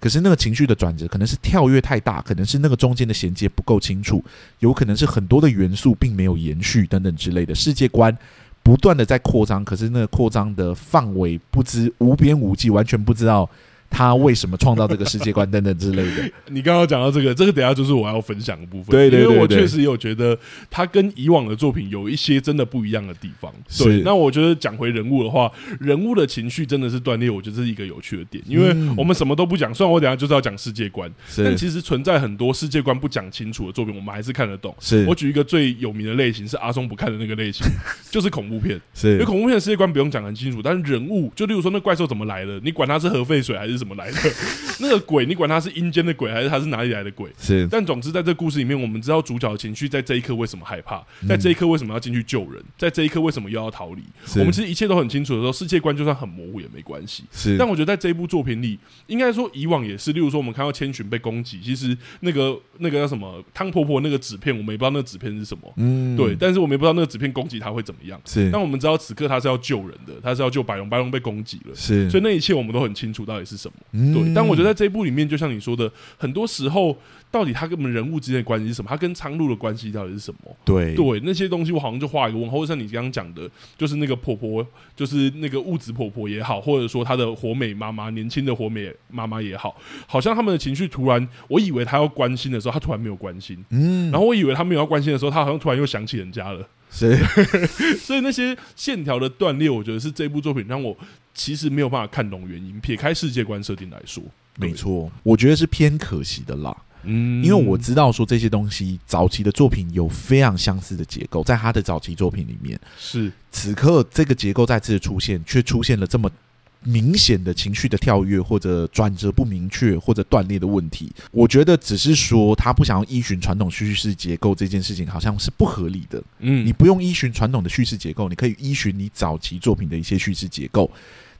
可是那个情绪的转折可能是跳跃太大，可能是那个中间的衔接不够清楚，有可能是很多的元素并没有延续等等之类的，世界观不断的在扩张，可是那个扩张的范围不知无边无际，完全不知道。他为什么创造这个世界观等等之类的？你刚刚讲到这个，这个等下就是我要分享的部分。对对对，对，因为我确实有觉得他跟以往的作品有一些真的不一样的地方。对，那我觉得讲回人物的话，人物的情绪真的是断裂，我觉得这是一个有趣的点。因为我们什么都不讲，虽然我等下就是要讲世界观，但其实存在很多世界观不讲清楚的作品，我们还是看得懂。是我举一个最有名的类型，是阿松不看的那个类型，就是恐怖片。是，因为恐怖片的世界观不用讲很清楚，但是人物，就例如说那怪兽怎么来的，你管它是核废水还是怎么来的。那个鬼，你管他是阴间的鬼还是他是哪里来的鬼？是，但总之在这个故事里面，我们知道主角的情绪在这一刻为什么害怕，在这一刻为什么要进去救人，在这一刻为什么又要逃离？我们其实一切都很清楚的时候，世界观就算很模糊也没关系。是，但我觉得在这一部作品里，应该说以往也是，例如说我们看到千寻被攻击，其实那个那个叫什么汤婆婆那个纸片，我们也不知道那个纸片是什么。嗯，对，但是我们也不知道那个纸片攻击他会怎么样。是，但我们知道此刻他是要救人的，他是要救白龙，白龙被攻击了。是，所以那一切我们都很清楚到底是什么。嗯，对，但我觉得在这一部里面，就像你说的，很多时候到底他跟我们人物之间的关系是什么？他跟苍鹭的关系到底是什么？对对，那些东西我好像就画一个问号。像你刚刚讲的，就是那个婆婆，就是那个物质婆婆也好，或者说她的活美妈妈，年轻的活美妈妈也好，好像他们的情绪突然，我以为他要关心的时候，他突然没有关心。嗯，然后我以为他没有要关心的时候，他好像突然又想起人家了。是，所以那些线条的断裂，我觉得是这部作品让我其实没有办法看懂原因。撇开世界观设定来说，没错，我觉得是偏可惜的啦。嗯，因为我知道说这些东西早期的作品有非常相似的结构，在他的早期作品里面，是此刻这个结构再次出现，却出现了这么。明显的情绪的跳跃，或者转折不明确，或者断裂的问题，我觉得只是说他不想要依循传统叙事结构这件事情，好像是不合理的。嗯，你不用依循传统的叙事结构，你可以依循你早期作品的一些叙事结构，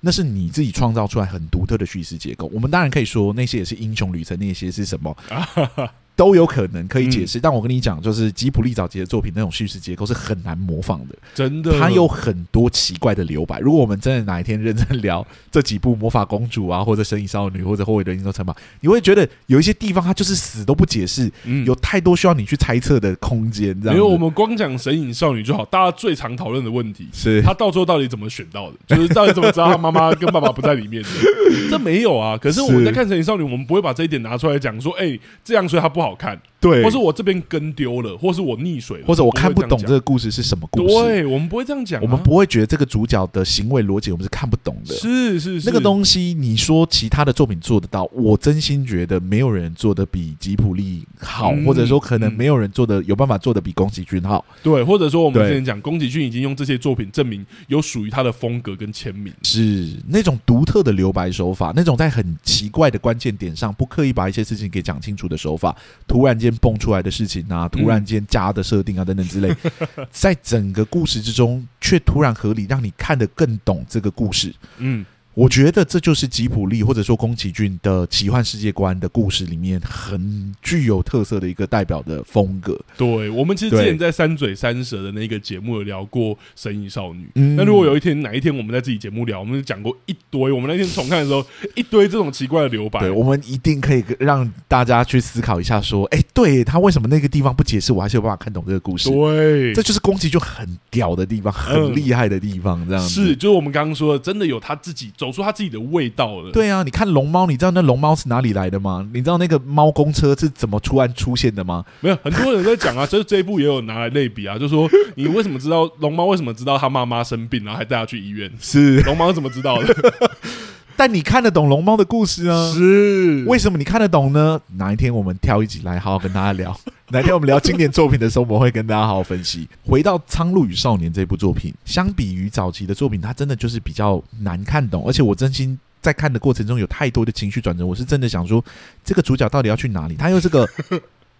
那是你自己创造出来很独特的叙事结构。我们当然可以说那些也是英雄旅程，那些是什么？都有可能可以解释，嗯，但我跟你讲，就是吉普力早期的作品那种叙事结构是很难模仿的，真的。它有很多奇怪的留白。如果我们真的哪一天认真聊这几部魔法公主啊，或者神隐少女，或者霍尔的英雄城堡，你会觉得有一些地方它就是死都不解释，嗯，有太多需要你去猜测的空间。没有我们光讲神隐少女就好，大家最常讨论的问题是，他到最后到底怎么选到的？就是到底怎么知道他妈妈跟爸爸不在里面的？这没有啊。可是我们在看神隐少女，我们不会把这一点拿出来讲，说，哎、欸，这样所以它不好看。对，或是我这边跟丢了，或是我溺水了，或者我看不懂这个故事是什么故事。对，我们不会这样讲、啊，我们不会觉得这个主角的行为逻辑我们是看不懂的。是是是，那个东西你说其他的作品做得到，我真心觉得没有人做的比吉普力好、嗯，或者说可能没有人做得有办法做的比宫崎骏好。对，或者说我们之前讲宫崎骏已经用这些作品证明有属于他的风格跟签名，是那种独特的留白手法，那种在很奇怪的关键点上不刻意把一些事情给讲清楚的手法，突然间蹦出来的事情啊，突然间加的设定啊等等之类，在整个故事之中却突然合理，让你看得更懂这个故事。嗯。我觉得这就是吉卜力或者说宫崎骏的奇幻世界观的故事里面很具有特色的一个代表的风格。对，我们其实之前在三嘴三舌的那个节目有聊过《神隐少女》，嗯那如果有一天哪一天我们在自己节目聊，我们就讲过一堆。我们那天重看的时候，一堆这种奇怪的留白。对，我们一定可以让大家去思考一下，说，哎，对他为什么那个地方不解释，我还是有办法看懂这个故事。对，这就是宫崎骏很屌的地方，很厉害的地方。这样子是，就是我们刚刚说的，真的有他自己。走出他自己的味道了。对啊，你看龙猫，你知道那龙猫是哪里来的吗？你知道那个猫公车是怎么突然出现的吗？没有，很多人在讲啊，这这一部也有拿来类比啊，就说你为什么知道龙猫为什么知道他妈妈生病，然后还带他去医院？是龙猫怎么知道的？但你看得懂龙猫的故事啊？是为什么你看得懂呢？哪一天我们挑一集来好好跟大家聊。哪天我们聊经典作品的时候，我们会跟大家好好分析。回到《苍鹭与少年》这部作品，相比于早期的作品，它真的就是比较难看懂。而且我真心在看的过程中，有太多的情绪转折。我是真的想说，这个主角到底要去哪里？他又是个。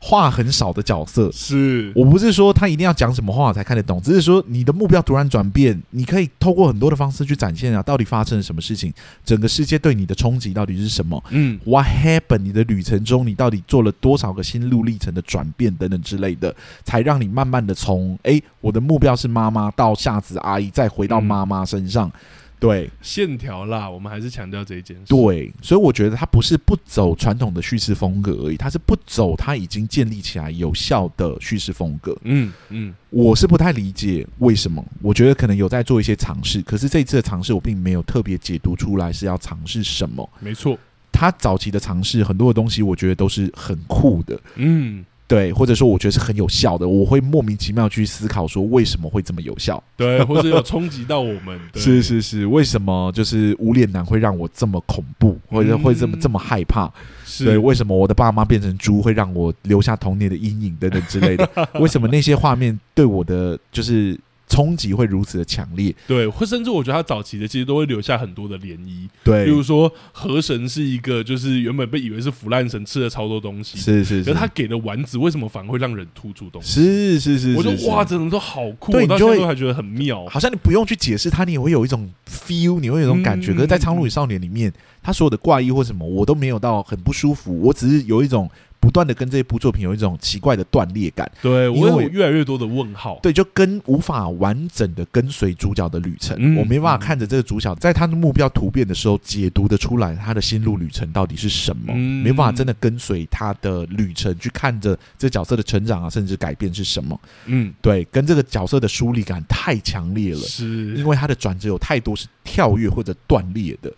话很少的角色，是我不是说他一定要讲什么话才看得懂，只是说你的目标突然转变，你可以透过很多的方式去展现啊，到底发生了什么事情，整个世界对你的冲击到底是什么？嗯，What happened？你的旅程中，你到底做了多少个心路历程的转变等等之类的，才让你慢慢的从诶，我的目标是妈妈到夏子阿姨，再回到妈妈身上。嗯对线条啦，我们还是强调这一件事。对，所以我觉得他不是不走传统的叙事风格而已，他是不走他已经建立起来有效的叙事风格。嗯嗯，我是不太理解为什么。我觉得可能有在做一些尝试，可是这一次的尝试我并没有特别解读出来是要尝试什么。没错，他早期的尝试很多的东西，我觉得都是很酷的。嗯。对，或者说我觉得是很有效的，我会莫名其妙去思考说为什么会这么有效？对，或者有冲击到我们？是是是，为什么就是无脸男会让我这么恐怖，或者会这么这么害怕？是对，为什么我的爸妈变成猪会让我留下童年的阴影等等之类的？为什么那些画面对我的就是？冲击会如此的强烈，对，或甚至我觉得他早期的其实都会留下很多的涟漪，对，比如说河神是一个，就是原本被以为是腐烂神，吃了超多东西，是是，是，可是他给的丸子为什么反而会让人吐出东西？是是是，我觉得哇，这种都好酷，对，我到现在都还觉得很妙，好像你不用去解释它，你也会有一种 feel，你会有一种感觉。可是，在《苍鹭与少年》里面，他所有的怪异或什么，我都没有到很不舒服，我只是有一种。不断的跟这一部作品有一种奇怪的断裂感，对，我有越来越多的问号，对，就跟无法完整的跟随主角的旅程，嗯、我没办法看着这个主角在他的目标突变的时候解读的出来他的心路旅程到底是什么，嗯、没办法真的跟随他的旅程去看着这角色的成长啊，甚至改变是什么，嗯，对，跟这个角色的疏离感太强烈了，是。因为他的转折有太多是跳跃或者断裂的，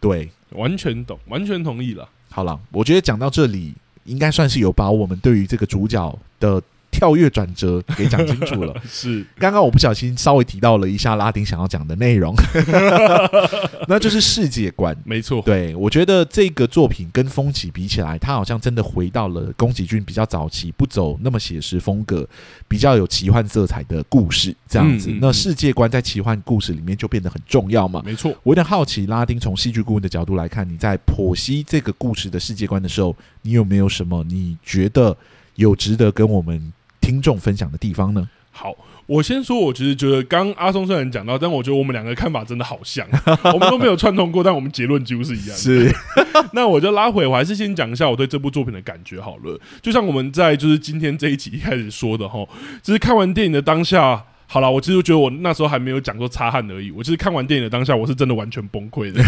对，完全懂，完全同意了。好了，我觉得讲到这里。应该算是有把我们对于这个主角的跳跃转折给讲清楚了。是，刚刚我不小心稍微提到了一下拉丁想要讲的内容，那就是世界观。没错，对，我觉得这个作品跟风起比起来，它好像真的回到了宫崎骏比较早期，不走那么写实风格，比较有奇幻色彩的故事这样子。那世界观在奇幻故事里面就变得很重要嘛。没错，我有点好奇，拉丁从戏剧顾问的角度来看，你在剖析这个故事的世界观的时候，你有没有什么你觉得有值得跟我们听众分享的地方呢？好，我先说，我其实觉得刚阿松虽然讲到，但我觉得我们两个看法真的好像，我们都没有串通过，但我们结论几乎是一样的。是，那我就拉回，我还是先讲一下我对这部作品的感觉好了。就像我们在就是今天这一集一开始说的哈，就是看完电影的当下。好了，我其实觉得我那时候还没有讲说擦汗而已。我其实看完电影的当下，我是真的完全崩溃的。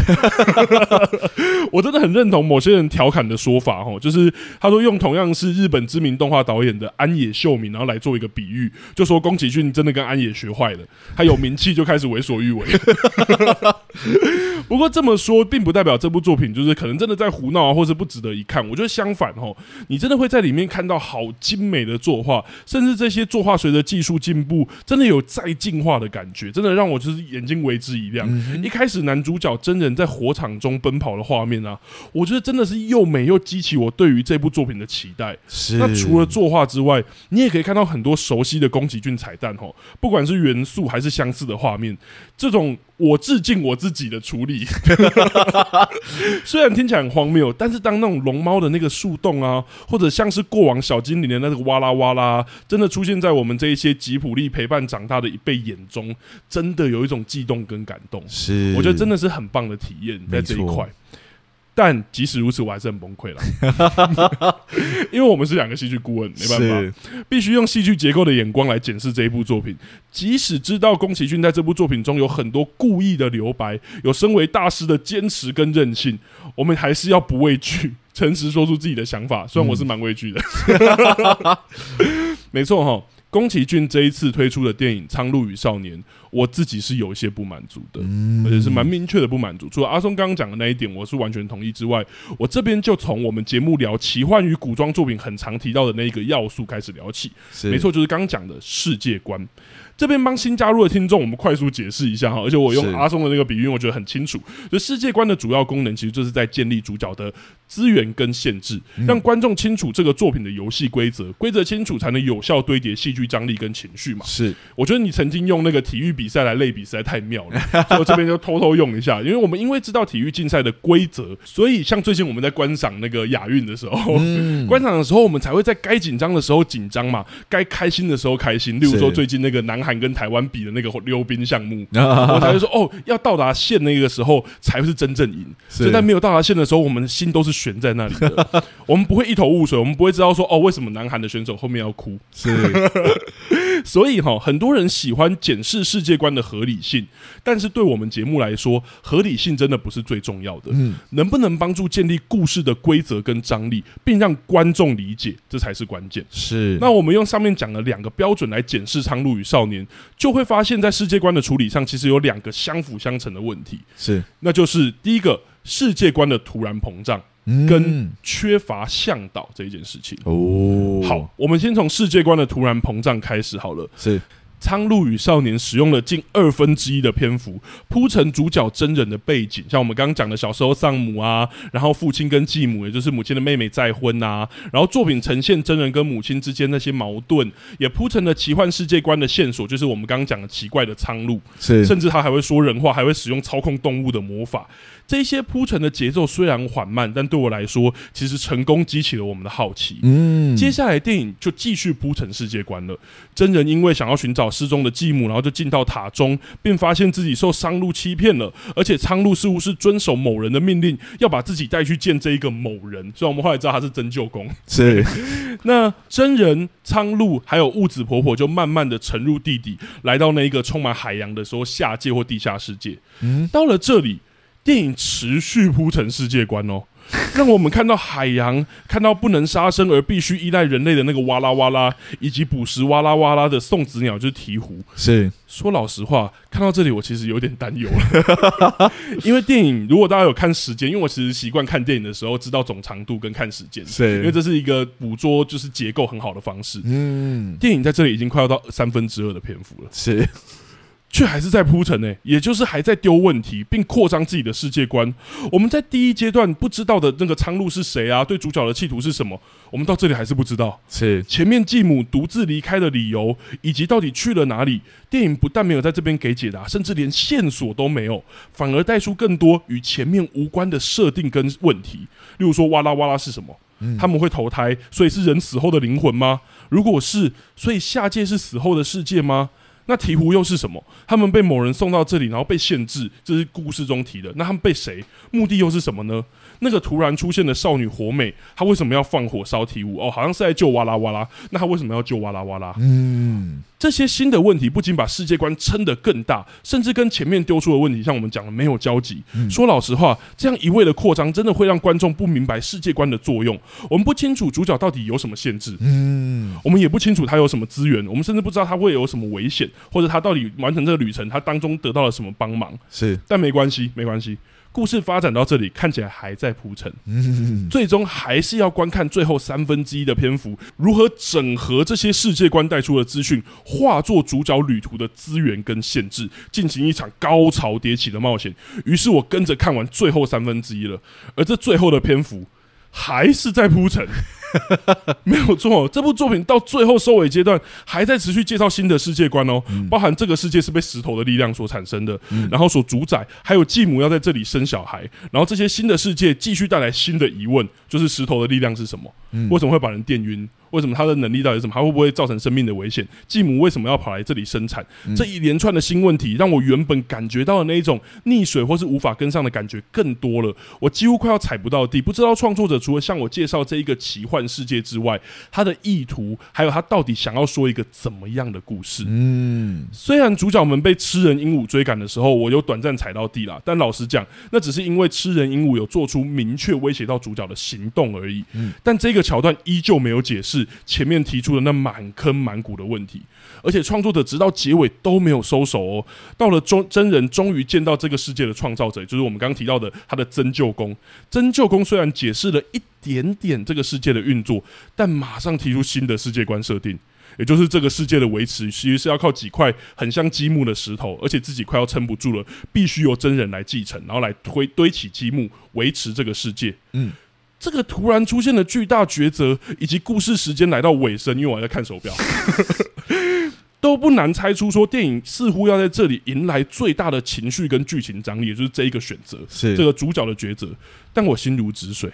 我真的很认同某些人调侃的说法，哦，就是他说用同样是日本知名动画导演的安野秀明，然后来做一个比喻，就说宫崎骏真的跟安野学坏了，他有名气就开始为所欲为。不过这么说，并不代表这部作品就是可能真的在胡闹啊，或是不值得一看。我觉得相反，哦，你真的会在里面看到好精美的作画，甚至这些作画随着技术进步，真的。有再进化的感觉，真的让我就是眼睛为之一亮。嗯、一开始男主角真人在火场中奔跑的画面啊，我觉得真的是又美又激起我对于这部作品的期待。是。那除了作画之外，你也可以看到很多熟悉的宫崎骏彩蛋哦，不管是元素还是相似的画面，这种。我致敬我自己的处理，虽然听起来很荒谬，但是当那种龙猫的那个树洞啊，或者像是过往小精灵的那个哇啦哇啦，真的出现在我们这一些吉普力陪伴长大的一辈眼中，真的有一种悸动跟感动。是，我觉得真的是很棒的体验在这一块。但即使如此，我还是很崩溃了，因为我们是两个戏剧顾问，没办法，必须用戏剧结构的眼光来检视这一部作品。即使知道宫崎骏在这部作品中有很多故意的留白，有身为大师的坚持跟韧性，我们还是要不畏惧，诚实说出自己的想法。虽然我是蛮畏惧的，嗯、没错哈。宫崎骏这一次推出的电影《苍鹭与少年》，我自己是有一些不满足的，而且是蛮明确的不满足。除了阿松刚刚讲的那一点，我是完全同意之外，我这边就从我们节目聊奇幻与古装作品很常提到的那一个要素开始聊起。没错，就是刚刚讲的世界观。这边帮新加入的听众，我们快速解释一下哈，而且我用阿松的那个比喻，我觉得很清楚。就世界观的主要功能，其实就是在建立主角的资源跟限制，让观众清楚这个作品的游戏规则，规则清楚才能有效堆叠戏剧张力跟情绪嘛。是，我觉得你曾经用那个体育比赛来类比实在太妙了，所以我这边就偷偷用一下，因为我们因为知道体育竞赛的规则，所以像最近我们在观赏那个亚运的时候，嗯、观赏的时候，我们才会在该紧张的时候紧张嘛，该开心的时候开心。例如说最近那个南韩。跟台湾比的那个溜冰项目，我才会说哦，要到达线那个时候才会是真正赢。所以在没有到达线的时候，我们的心都是悬在那里的，我们不会一头雾水，我们不会知道说哦，为什么南韩的选手后面要哭？是，所以哈，很多人喜欢检视世界观的合理性，但是对我们节目来说，合理性真的不是最重要的。嗯，能不能帮助建立故事的规则跟张力，并让观众理解，这才是关键。是，那我们用上面讲的两个标准来检视《苍鹭与少年》。就会发现，在世界观的处理上，其实有两个相辅相成的问题，是，那就是第一个世界观的突然膨胀，跟缺乏向导这一件事情。哦，好，我们先从世界观的突然膨胀开始好了，是。《苍鹭与少年》使用了近二分之一的篇幅铺成主角真人的背景，像我们刚刚讲的小时候丧母啊，然后父亲跟继母，也就是母亲的妹妹再婚啊，然后作品呈现真人跟母亲之间那些矛盾，也铺成了奇幻世界观的线索，就是我们刚刚讲的奇怪的苍鹭，是，甚至他还会说人话，还会使用操控动物的魔法。这些铺陈的节奏虽然缓慢，但对我来说，其实成功激起了我们的好奇。嗯，接下来电影就继续铺陈世界观了。真人因为想要寻找失踪的继母，然后就进到塔中，并发现自己受苍鹭欺骗了，而且苍鹭似乎是遵守某人的命令，要把自己带去见这一个某人。虽然我们后来知道他是真舅公。是，那真人、苍鹭还有物子婆婆就慢慢的沉入地底，来到那一个充满海洋的时候下界或地下世界。嗯，到了这里。电影持续铺陈世界观哦，让我们看到海洋，看到不能杀生而必须依赖人类的那个哇啦哇啦，以及捕食哇啦哇啦的送子鸟就是鹈鹕。是说老实话，看到这里我其实有点担忧了，因为电影如果大家有看时间，因为我其实习惯看电影的时候知道总长度跟看时间，是因为这是一个捕捉就是结构很好的方式。嗯，电影在这里已经快要到三分之二的篇幅了。是。却还是在铺陈呢，也就是还在丢问题，并扩张自己的世界观。我们在第一阶段不知道的那个苍鹭是谁啊？对主角的企图是什么？我们到这里还是不知道。是前面继母独自离开的理由，以及到底去了哪里？电影不但没有在这边给解答，甚至连线索都没有，反而带出更多与前面无关的设定跟问题。例如说，哇啦哇啦是什么？嗯，他们会投胎，所以是人死后的灵魂吗？如果是，所以下界是死后的世界吗？那鹈鹕又是什么？他们被某人送到这里，然后被限制，这是故事中提的。那他们被谁？目的又是什么呢？那个突然出现的少女火美，她为什么要放火烧鹈鹕？哦，好像是在救哇啦哇啦。那她为什么要救哇啦哇啦？嗯，这些新的问题不仅把世界观撑得更大，甚至跟前面丢出的问题，像我们讲的没有交集。嗯、说老实话，这样一味的扩张，真的会让观众不明白世界观的作用。我们不清楚主角到底有什么限制，嗯，我们也不清楚他有什么资源，我们甚至不知道他会有什么危险，或者他到底完成这个旅程，他当中得到了什么帮忙。是，但没关系，没关系。故事发展到这里，看起来还在铺陈，最终还是要观看最后三分之一的篇幅，如何整合这些世界观带出的资讯，化作主角旅途的资源跟限制，进行一场高潮迭起的冒险。于是我跟着看完最后三分之一了，而这最后的篇幅还是在铺陈。没有错，这部作品到最后收尾阶段，还在持续介绍新的世界观哦，嗯、包含这个世界是被石头的力量所产生的，嗯、然后所主宰，还有继母要在这里生小孩，然后这些新的世界继续带来新的疑问，就是石头的力量是什么？嗯、为什么会把人电晕？为什么他的能力到底是什么？他会不会造成生命的危险？继母为什么要跑来这里生产？嗯、这一连串的新问题，让我原本感觉到的那一种溺水或是无法跟上的感觉更多了。我几乎快要踩不到地。不知道创作者除了向我介绍这一个奇幻世界之外，他的意图还有他到底想要说一个怎么样的故事？嗯，虽然主角们被吃人鹦鹉追赶的时候，我有短暂踩到地了，但老实讲，那只是因为吃人鹦鹉有做出明确威胁到主角的行动而已。嗯，但这个桥段依旧没有解释前面提出的那满坑满谷的问题，而且创作者直到结尾都没有收手哦。到了终真人终于见到这个世界的创造者，就是我们刚刚提到的他的真舅公。真舅公虽然解释了一点点这个世界的运作，但马上提出新的世界观设定，也就是这个世界的维持其实是要靠几块很像积木的石头，而且自己快要撑不住了，必须由真人来继承，然后来推堆起积木维持这个世界。嗯。这个突然出现的巨大抉择，以及故事时间来到尾声，因为我还在看手表，都不难猜出说电影似乎要在这里迎来最大的情绪跟剧情张力，也就是这一个选择，是这个主角的抉择。但我心如止水，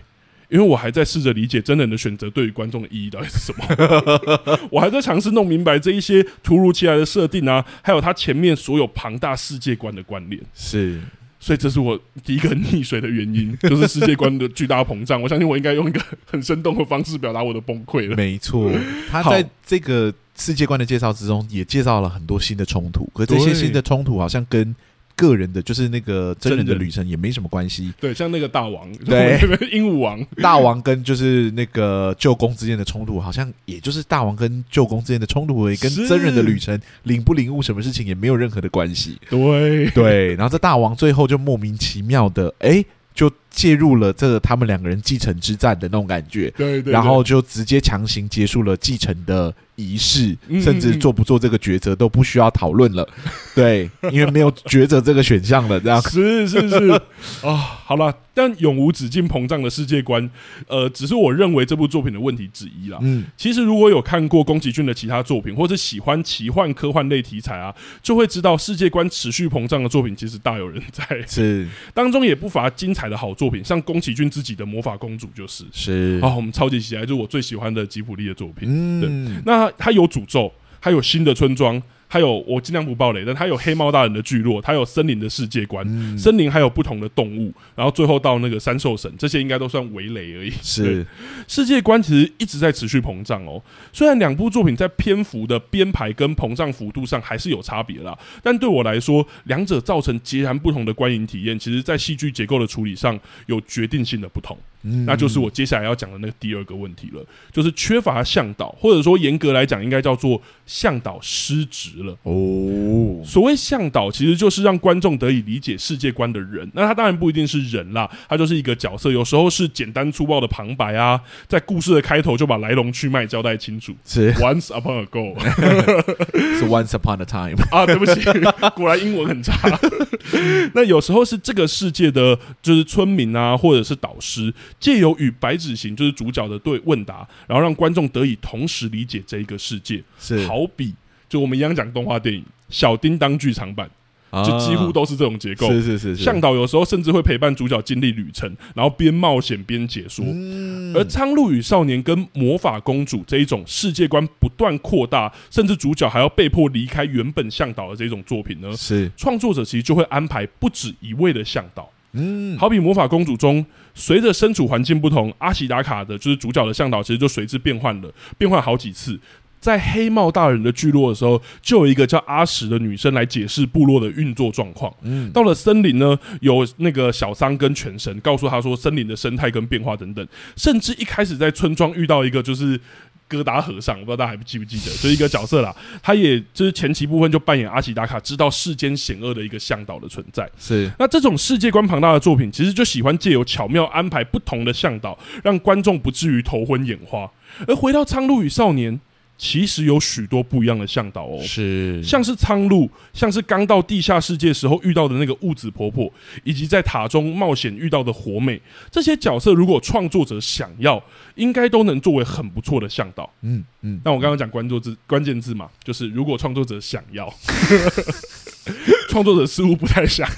因为我还在试着理解真人的选择对于观众的意义到底是什么，我还在尝试弄明白这一些突如其来的设定啊，还有它前面所有庞大世界观的关联是。所以这是我第一个溺水的原因，就是世界观的巨大膨胀。我相信我应该用一个很生动的方式表达我的崩溃了。没错，他在这个世界观的介绍之中，也介绍了很多新的冲突。可这些新的冲突好像跟个人的，就是那个真人的旅程也没什么关系。对，像那个大王，对，鹦鹉王，大王跟就是那个舅公之间的冲突，好像也就是大王跟舅公之间的冲突而已，跟真人的旅程领不领悟什么事情也没有任何的关系。对对，然后这大王最后就莫名其妙的，哎、欸，就介入了这个他们两个人继承之战的那种感觉。对对，对，然后就直接强行结束了继承的仪式，甚至做不做这个抉择都不需要讨论了。对，因为没有抉择这个选项了，这样是是是 啊、哦，好了，但永无止境膨胀的世界观，呃，只是我认为这部作品的问题之一啦。嗯，其实如果有看过宫崎骏的其他作品，或者喜欢奇幻科幻类题材啊，就会知道世界观持续膨胀的作品其实大有人在。是，当中也不乏精彩的好作品，像宫崎骏自己的《魔法公主》就是是啊、哦，我们超级喜爱，就是我最喜欢的吉卜力的作品。嗯，对，那它有诅咒，还有新的村庄。还有，我尽量不爆雷，但它有黑猫大人的聚落，它有森林的世界观，嗯、森林还有不同的动物，然后最后到那个三兽神，这些应该都算围雷而已。是世界观其实一直在持续膨胀哦。虽然两部作品在篇幅的编排跟膨胀幅度上还是有差别啦，但对我来说，两者造成截然不同的观影体验，其实在戏剧结构的处理上有决定性的不同。那就是我接下来要讲的那个第二个问题了，就是缺乏向导，或者说严格来讲，应该叫做向导失职了。哦，所谓向导，其实就是让观众得以理解世界观的人。那他当然不一定是人啦，他就是一个角色，有时候是简单粗暴的旁白啊，在故事的开头就把来龙去脉交代清楚。是 Once upon a go，是 Once upon a time 啊，对不起，果然英文很差。那有时候是这个世界的，就是村民啊，或者是导师。借由与白纸型就是主角的对问答，然后让观众得以同时理解这一个世界。是好比就我们一样讲动画电影《小叮当》剧场版，就几乎都是这种结构。是是是，向导有时候甚至会陪伴主角经历旅程，然后边冒险边解说。而《苍鹭与少年》跟《魔法公主》这一种世界观不断扩大，甚至主角还要被迫离开原本向导的这种作品呢，是创作者其实就会安排不止一位的向导。嗯，好比魔法公主中，随着身处环境不同，阿奇达卡的就是主角的向导，其实就随之变换了，变换好几次。在黑帽大人的聚落的时候，就有一个叫阿史的女生来解释部落的运作状况。嗯，到了森林呢，有那个小桑跟犬神告诉他说森林的生态跟变化等等，甚至一开始在村庄遇到一个就是。疙瘩和尚，我不知道大家还记不记得，就是一个角色啦。他也就是前期部分就扮演阿奇达卡，知道世间险恶的一个向导的存在。是那这种世界观庞大的作品，其实就喜欢借由巧妙安排不同的向导，让观众不至于头昏眼花。而回到《苍鹭与少年》，其实有许多不一样的向导哦，是像是苍鹭，像是刚到地下世界时候遇到的那个雾子婆婆，以及在塔中冒险遇到的火美，这些角色如果创作者想要，应该都能作为很不错的向导。嗯嗯，那我刚刚讲关注字关键字嘛，就是如果创作者想要，创作者似乎不太想。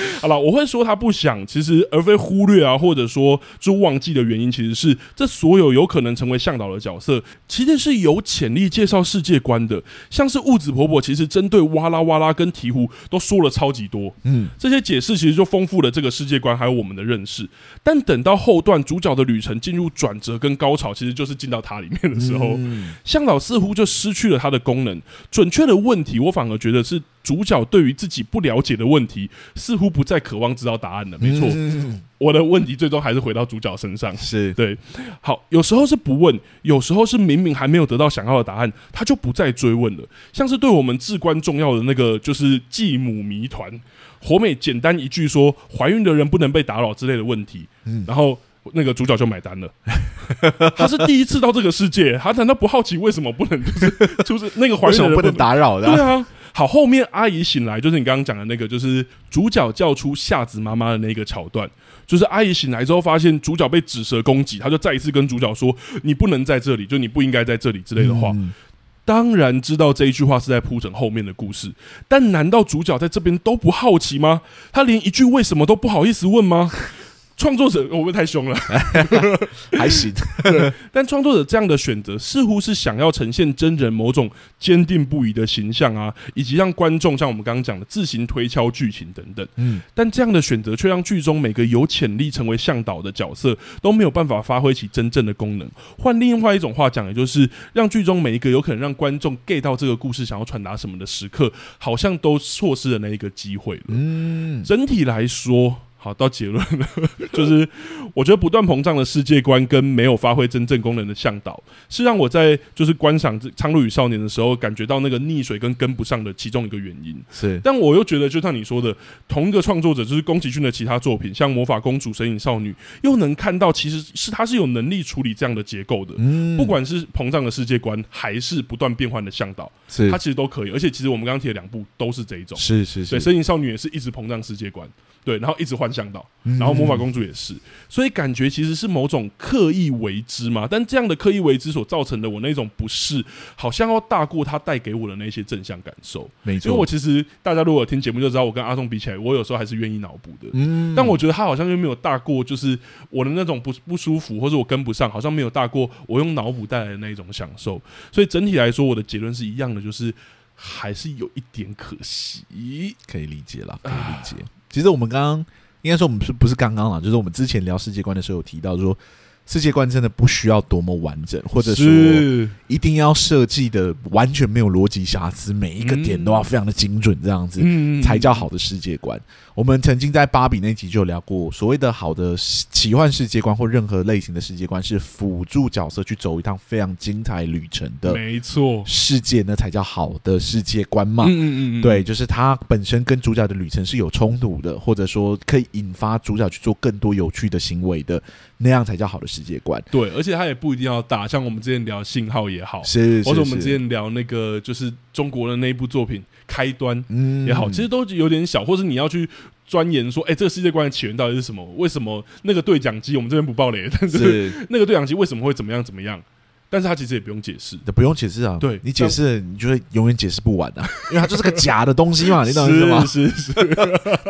好了，我会说他不想，其实而非忽略啊，或者说就忘记的原因，其实是这所有有可能成为向导的角色，其实是有潜力介绍世界观的。像是物子婆婆，其实针对哇啦哇啦跟鵜鹕都说了超级多，嗯，这些解释其实就丰富了这个世界观，还有我们的认识。但等到后段主角的旅程进入转折跟高潮，其实就是进到塔里面的时候，向导似乎就失去了它的功能。准确的问题，我反而觉得是。主角对于自己不了解的问题，似乎不再渴望知道答案了。没错，嗯、我的问题最终还是回到主角身上。是对，好，有时候是不问，有时候是明明还没有得到想要的答案，他就不再追问了。像是对我们至关重要的那个，就是继母谜团，火美简单一句说“怀孕的人不能被打扰”之类的问题，嗯、然后那个主角就买单了。他是第一次到这个世界，他难道不好奇为什么不能就是就是那个怀孕不能打扰的？对啊。好，后面阿姨醒来，就是你刚刚讲的那个，就是主角叫出夏子妈妈的那个桥段。就是阿姨醒来之后，发现主角被纸蛇攻击，他就再一次跟主角说：“你不能在这里，就你不应该在这里之类的话。嗯”当然知道这一句话是在铺陈后面的故事，但难道主角在这边都不好奇吗？他连一句为什么都不好意思问吗？创作者会不会太凶了？还行，但创作者这样的选择似乎是想要呈现真人某种坚定不移的形象啊，以及让观众像我们刚刚讲的自行推敲剧情等等。嗯，但这样的选择却让剧中每个有潜力成为向导的角色都没有办法发挥起真正的功能。换另外一种话讲，也就是让剧中每一个有可能让观众 get 到这个故事想要传达什么的时刻，好像都错失了那一个机会了。嗯，整体来说。好，到结论了，就是我觉得不断膨胀的世界观跟没有发挥真正功能的向导，是让我在就是观赏《苍鹭与少年》的时候感觉到那个溺水跟跟不上的其中一个原因。是，但我又觉得，就像你说的，同一个创作者，就是宫崎骏的其他作品，像《魔法公主》《神隐少女》，又能看到其实是他是有能力处理这样的结构的。嗯，不管是膨胀的世界观，还是不断变换的向导，是他其实都可以。而且，其实我们刚刚提的两部都是这一种。是是是，对，《神隐少女》也是一直膨胀世界观。对，然后一直换向导，然后魔法公主也是，所以感觉其实是某种刻意为之嘛。但这样的刻意为之所造成的我那种不适，好像要大过他带给我的那些正向感受。没错，因为我其实大家如果听节目就知道，我跟阿松比起来，我有时候还是愿意脑补的。嗯，但我觉得他好像又没有大过，就是我的那种不不舒服，或者我跟不上，好像没有大过我用脑补带来的那种享受。所以整体来说，我的结论是一样的，就是还是有一点可惜。可以理解了，可以理解。其实我们刚刚应该说，我们是不是刚刚啊？就是我们之前聊世界观的时候有提到说。世界观真的不需要多么完整，或者说一定要设计的完全没有逻辑瑕疵，每一个点都要非常的精准，这样子才叫好的世界观。我们曾经在芭比那集就有聊过，所谓的好的奇幻世界观或任何类型的世界观，是辅助角色去走一趟非常精彩旅程的。没错，世界那才叫好的世界观嘛。嗯嗯嗯，对，就是它本身跟主角的旅程是有冲突的，或者说可以引发主角去做更多有趣的行为的，那样才叫好的世界观。对，而且它也不一定要大，像我们之前聊信号也好，是，是，或者我们之前聊那个就是中国的那一部作品开端也好，嗯、其实都有点小，或者你要去。钻研说，哎、欸，这个世界观的起源到底是什么？为什么那个对讲机我们这边不爆雷？但是，是那个对讲机为什么会怎么样怎么样？但是他其实也不用解释，不用解释啊。对，你解释，你就会永远解释不完啊，因为它就是个假的东西嘛，你懂意思吗？是 是，是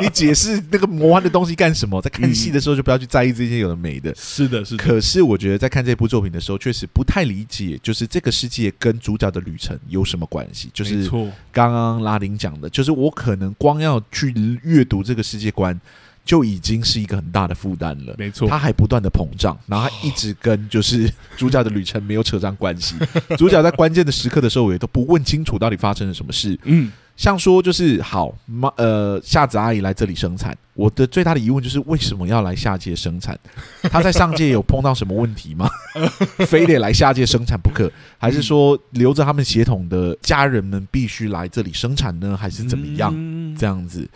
你解释那个魔幻的东西干什么？在看戏的时候就不要去在意这些有的没的。是的，是的。可是我觉得在看这部作品的时候，确实不太理解，就是这个世界跟主角的旅程有什么关系？就是刚刚拉丁讲的，就是我可能光要去阅读这个世界观。就已经是一个很大的负担了，没错，他还不断的膨胀，然后他一直跟就是 主角的旅程没有扯上关系。主角在关键的时刻的时候，也都不问清楚到底发生了什么事。嗯，像说就是好妈呃夏子阿姨来这里生产，我的最大的疑问就是为什么要来下界生产？他在上界有碰到什么问题吗？非得来下界生产不可？还是说留着他们血统的家人们必须来这里生产呢？还是怎么样？这样子。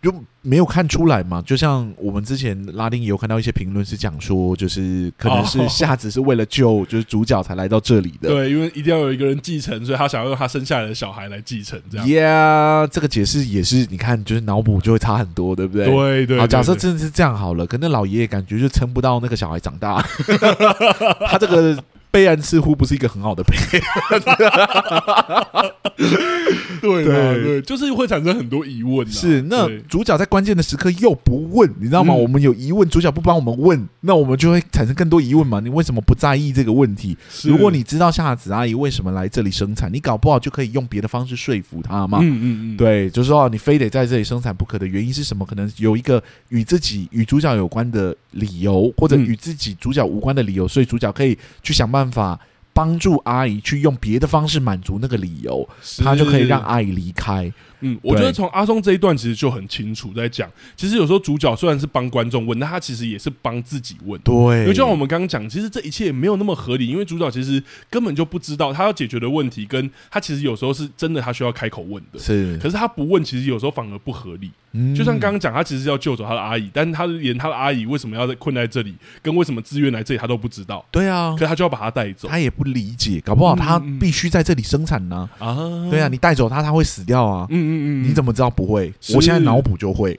就没有看出来嘛？就像我们之前拉丁也有看到一些评论是讲说，就是可能是夏子是为了救就是主角才来到这里的。对，因为一定要有一个人继承，所以他想要用他生下来的小孩来继承。这样，Yeah，这个解释也是你看，就是脑补就会差很多，对不对？对对。好，假设真的是这样好了，可那老爷爷感觉就撑不到那个小孩长大，他这个。备案似乎不是一个很好的备案，对对对，就是会产生很多疑问。是，那主角在关键的时刻又不问，你知道吗？我们有疑问，主角不帮我们问，那我们就会产生更多疑问嘛？你为什么不在意这个问题？如果你知道夏子阿姨为什么来这里生产，你搞不好就可以用别的方式说服她嘛。嗯嗯嗯，对，就是说你非得在这里生产不可的原因是什么？可能有一个与自己与主角有关的理由，或者与自己主角无关的理由，所以主角可以去想办法。办法帮助阿姨去用别的方式满足那个理由，他就可以让阿姨离开。嗯，我觉得从阿松这一段其实就很清楚在讲，其实有时候主角虽然是帮观众问，但他其实也是帮自己问。对，因为就像我们刚刚讲，其实这一切也没有那么合理，因为主角其实根本就不知道他要解决的问题，跟他其实有时候是真的他需要开口问的。是，可是他不问，其实有时候反而不合理。嗯，就像刚刚讲，他其实要救走他的阿姨，但是他连他的阿姨为什么要在困在这里，跟为什么自愿来这里，他都不知道。对啊，可是他就要把他带走，他也不理解，搞不好他必须在这里生产呢。啊，对啊，你带走他，他会死掉啊。嗯嗯嗯，你怎么知道？不会，我现在脑补就会。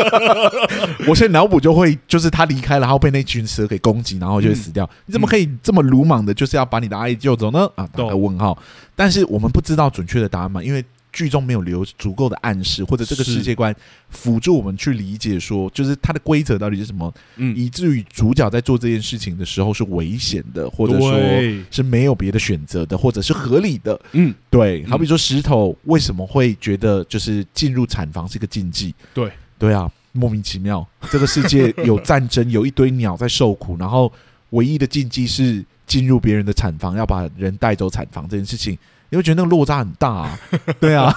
我现在脑补就会，就是他离开了，然后被那群蛇给攻击，然后就会死掉。嗯、你怎么可以这么鲁莽的，就是要把你的阿姨救走呢？啊，打个问号。但是我们不知道准确的答案嘛，因为。剧中没有留足够的暗示，或者这个世界观辅助我们去理解，说就是它的规则到底是什么，嗯，以至于主角在做这件事情的时候是危险的，或者说是没有别的选择的，或者是合理的，嗯，对。好比说石头为什么会觉得就是进入产房是一个禁忌？对，对啊，莫名其妙。这个世界有战争，有一堆鸟在受苦，然后唯一的禁忌是进入别人的产房，要把人带走产房这件事情。你会觉得那个落差很大啊，对啊，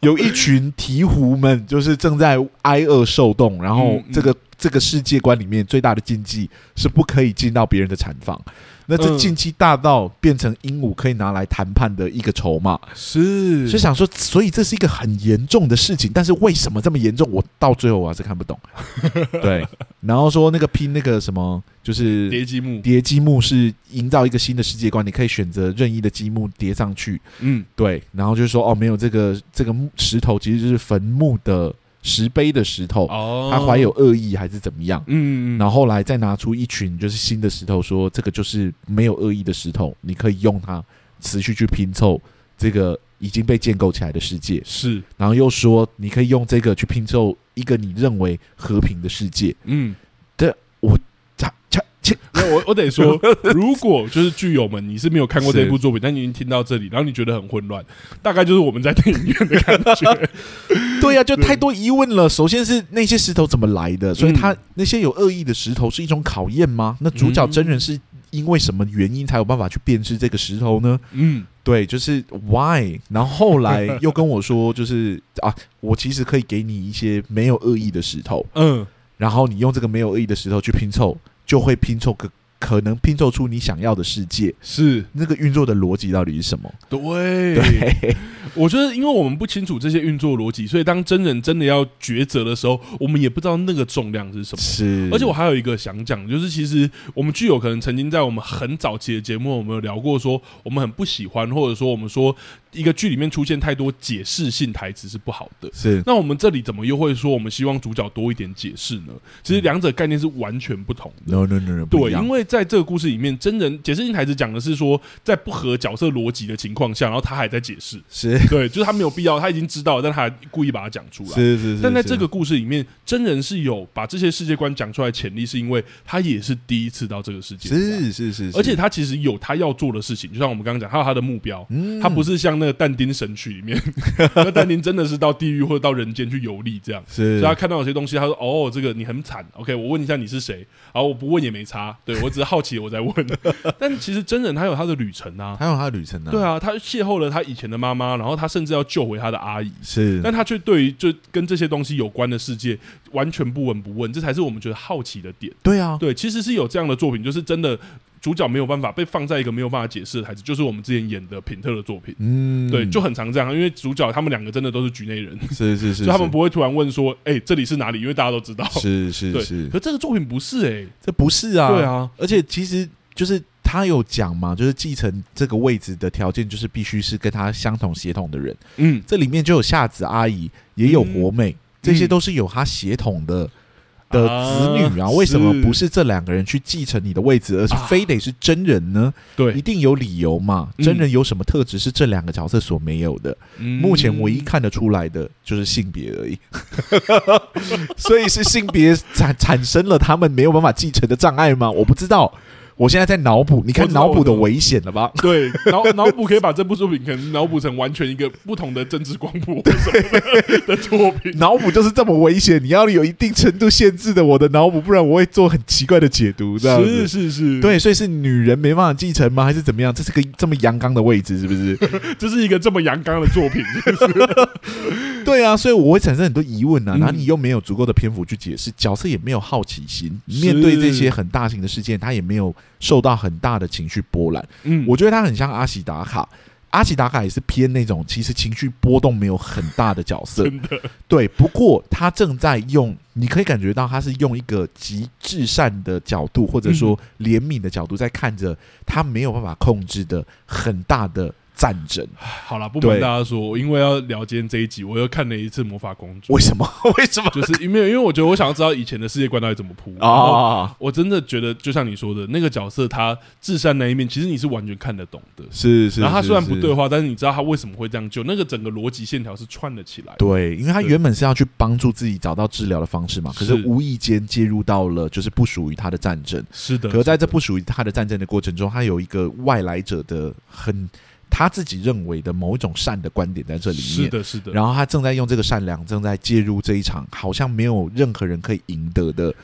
有一群鹈鹕们就是正在挨饿受冻，然后这个这个世界观里面最大的禁忌是不可以进到别人的产房。那这禁忌大到变成鹦鹉可以拿来谈判的一个筹码，是，是想说，所以这是一个很严重的事情，但是为什么这么严重？我到最后我还是看不懂。对，然后说那个拼那个什么，就是叠积木，叠积木是营造一个新的世界观，你可以选择任意的积木叠上去。嗯，对，然后就是说哦，没有这个这个石头其实就是坟墓的。石碑的石头，他怀有恶意还是怎么样？嗯，然后后来再拿出一群就是新的石头，说这个就是没有恶意的石头，你可以用它持续去拼凑这个已经被建构起来的世界。是，然后又说你可以用这个去拼凑一个你认为和平的世界。嗯。那我我得说，如果就是剧友们，你是没有看过这部作品，但你已经听到这里，然后你觉得很混乱，大概就是我们在电影院的感觉。对呀、啊，就太多疑问了。首先是那些石头怎么来的？所以他那些有恶意的石头是一种考验吗？那主角真人是因为什么原因才有办法去辨识这个石头呢？嗯，对，就是 why。然后后来 又跟我说，就是啊，我其实可以给你一些没有恶意的石头，嗯，然后你用这个没有恶意的石头去拼凑。就会拼凑个可能拼凑出你想要的世界，是。那个运作的逻辑到底是什么？对，对，我觉得因为我们不清楚这些运作逻辑，所以当真人真的要抉择的时候，我们也不知道那个重量是什么。是，而且我还有一个想讲，就是其实我们具有可能曾经在我们很早期的节目，我们有聊过说，我们很不喜欢，或者说我们说。一个剧里面出现太多解释性台词是不好的。是，那我们这里怎么又会说我们希望主角多一点解释呢？其实两者概念是完全不同的。No no no no，对，因为在这个故事里面，真人解释性台词讲的是说，在不合角色逻辑的情况下，然后他还在解释。是 对，就是他没有必要，他已经知道，但他还故意把它讲出来。是是是。但在这个故事里面，真人是有把这些世界观讲出来潜力，是因为他也是第一次到这个世界。是是是。而且他其实有他要做的事情，就像我们刚刚讲，他有他的目标。嗯。他不是像那个但丁神曲。里面，那但丁真的是到地狱或者到人间去游历，这样，是，所以他看到有些东西，他说：“哦，这个你很惨。”OK，我问一下你是谁？然后我不问也没差，对，我只是好奇，我在问。但其实真人他有他的旅程啊，他有他的旅程啊，对啊，他邂逅了他以前的妈妈，然后他甚至要救回他的阿姨，是，但他却对于就跟这些东西有关的世界完全不闻不问，这才是我们觉得好奇的点。对啊，对，其实是有这样的作品，就是真的。主角没有办法被放在一个没有办法解释的台词，就是我们之前演的品特的作品，嗯，对，就很常这样，因为主角他们两个真的都是局内人，是是是，就他们不会突然问说，哎、欸，这里是哪里？因为大家都知道，是是是，是，可这个作品不是哎、欸，这不是啊，对啊，而且其实就是他有讲嘛，就是继承这个位置的条件就是必须是跟他相同血统的人，嗯，这里面就有夏子阿姨，也有活美。嗯这些都是有他血统的的子女啊，为什么不是这两个人去继承你的位置，而是非得是真人呢？对，一定有理由嘛。真人有什么特质是这两个角色所没有的？目前唯一看得出来的就是性别而已，所以是性别产产生了他们没有办法继承的障碍吗？我不知道。我现在在脑补，你看脑补的危险了吧？对，脑 脑补可以把这部作品可能脑补成完全一个不同的政治光谱 的作品。脑补就是这么危险，你要有一定程度限制的我的脑补，不然我会做很奇怪的解读。这样是是是，对，所以是女人没办法继承吗？还是怎么样？这是个这么阳刚的位置，是不是？这是一个这么阳刚的作品，是不是？对啊，所以我会产生很多疑问啊。然后你又没有足够的篇幅去解释，角色也没有好奇心，面对这些很大型的事件，他也没有。受到很大的情绪波澜，嗯，我觉得他很像阿喜达卡，阿喜达卡也是偏那种其实情绪波动没有很大的角色，真的，对。不过他正在用，你可以感觉到他是用一个极至善的角度，或者说怜悯的角度，在看着他没有办法控制的很大的。战争好了，不瞒大家说，因为要聊今天这一集，我又看了一次《魔法公主》。为什么？为什么？就是因为，因为我觉得我想要知道以前的世界观到底怎么铺啊！我真的觉得，就像你说的那个角色，他至善那一面，其实你是完全看得懂的。是是。然后他虽然不对话，但是你知道他为什么会这样救，那个整个逻辑线条是串了起来。对，因为他原本是要去帮助自己找到治疗的方式嘛，可是无意间介入到了就是不属于他的战争。是的。可在这不属于他的战争的过程中，他有一个外来者的很。他自己认为的某一种善的观点在这里面，是的，是的。然后他正在用这个善良，正在介入这一场好像没有任何人可以赢得的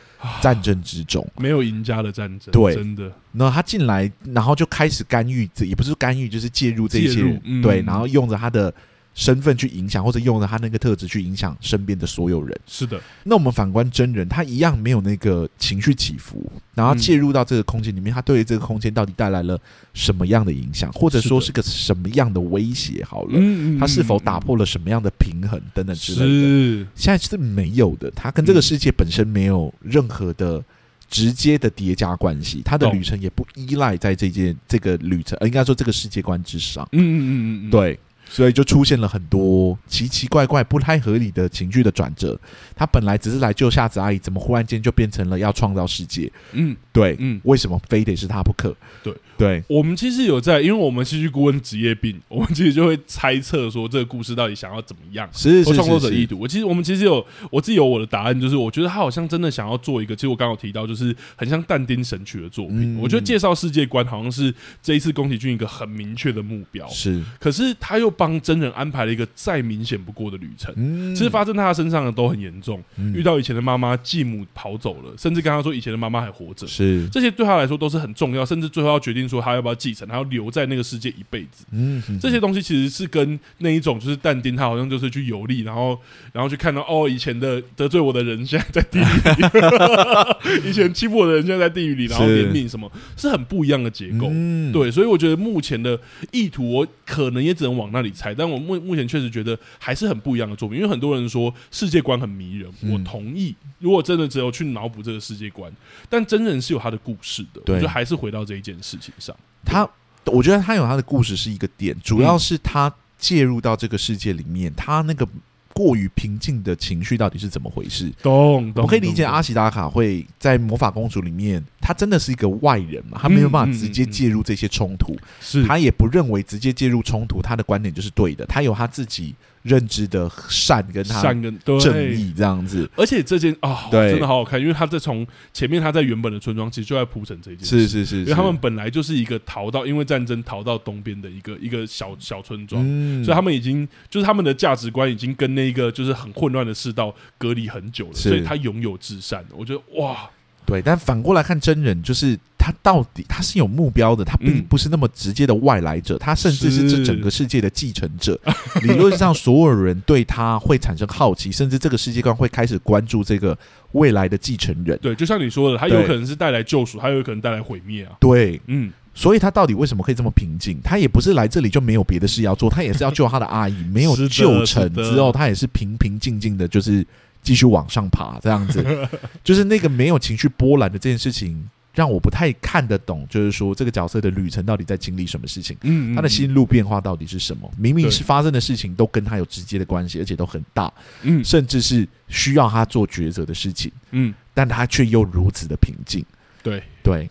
战争之中，没有赢家的战争。对，真的。那他进来，然后就开始干预，这也不是干预，就是介入这些对，然后用着他的。身份去影响，或者用了他那个特质去影响身边的所有人。是的，那我们反观真人，他一样没有那个情绪起伏，然后介入到这个空间里面，他对于这个空间到底带来了什么样的影响，或者说是个什么样的威胁？好了，他是否打破了什么样的平衡等等之类的？是，现在是没有的。他跟这个世界本身没有任何的直接的叠加关系，他的旅程也不依赖在这件这个旅程，应该说这个世界观之上。嗯嗯嗯嗯，对。所以就出现了很多奇奇怪怪、不太合理的情绪的转折。他本来只是来救夏子阿姨，怎么忽然间就变成了要创造世界？嗯，对，嗯，为什么非得是他不可？对。对，我们其实有在，因为我们戏剧顾问职业病，我们其实就会猜测说这个故事到底想要怎么样，是是是，创作者意图。我其实我们其实有我自己有我的答案，就是我觉得他好像真的想要做一个，其实我刚刚有提到，就是很像但丁神曲的作品。嗯、我觉得介绍世界观好像是这一次宫崎骏一个很明确的目标，是。可是他又帮真人安排了一个再明显不过的旅程。嗯、其实发生在他身上的都很严重，嗯、遇到以前的妈妈继母跑走了，甚至跟他说以前的妈妈还活着，是。这些对他来说都是很重要，甚至最后要决定说他要不要继承。他要留在那个世界一辈子，嗯，这些东西其实是跟那一种就是但丁，他好像就是去游历，然后然后去看到哦，以前的得罪我的人现在在地狱里，以前欺负我的人现在在地狱里，然后怜悯什么，是很不一样的结构，嗯，对，所以我觉得目前的意图，我可能也只能往那里猜，但我目目前确实觉得还是很不一样的作品，因为很多人说世界观很迷人，我同意，如果真的只有去脑补这个世界观，但真人是有他的故事的，我觉得还是回到这一件事情上，他。我觉得他有他的故事是一个点，主要是他介入到这个世界里面，他那个过于平静的情绪到底是怎么回事？懂，懂，我可以理解阿喜达卡会在魔法公主里面，他真的是一个外人嘛，他没有办法直接介入这些冲突，是他也不认为直接介入冲突，他的观点就是对的，他有他自己。认知的善跟他善跟正义这样子，而且这件啊、哦，真的好好看，因为他在从前面他在原本的村庄其实就在铺陈这件事，是是是，因为他们本来就是一个逃到因为战争逃到东边的一个一个小小村庄，嗯、所以他们已经就是他们的价值观已经跟那个就是很混乱的世道隔离很久了，所以他拥有至善，我觉得哇，对，但反过来看真人就是。他到底他是有目标的，他并不是那么直接的外来者，嗯、他甚至是这整个世界的继承者。理论上，所有人对他会产生好奇，甚至这个世界观会开始关注这个未来的继承人。对，就像你说的，他有可能是带来救赎，他有可能带来毁灭啊。对，嗯，所以他到底为什么可以这么平静？他也不是来这里就没有别的事要做，他也是要救他的阿姨，没有 救成之后，他也是平平静静的，就是继续往上爬，这样子，就是那个没有情绪波澜的这件事情。让我不太看得懂，就是说这个角色的旅程到底在经历什么事情？嗯，他的心路变化到底是什么？明明是发生的事情都跟他有直接的关系，而且都很大，嗯，甚至是需要他做抉择的事情，嗯，但他却又如此的平静，对对。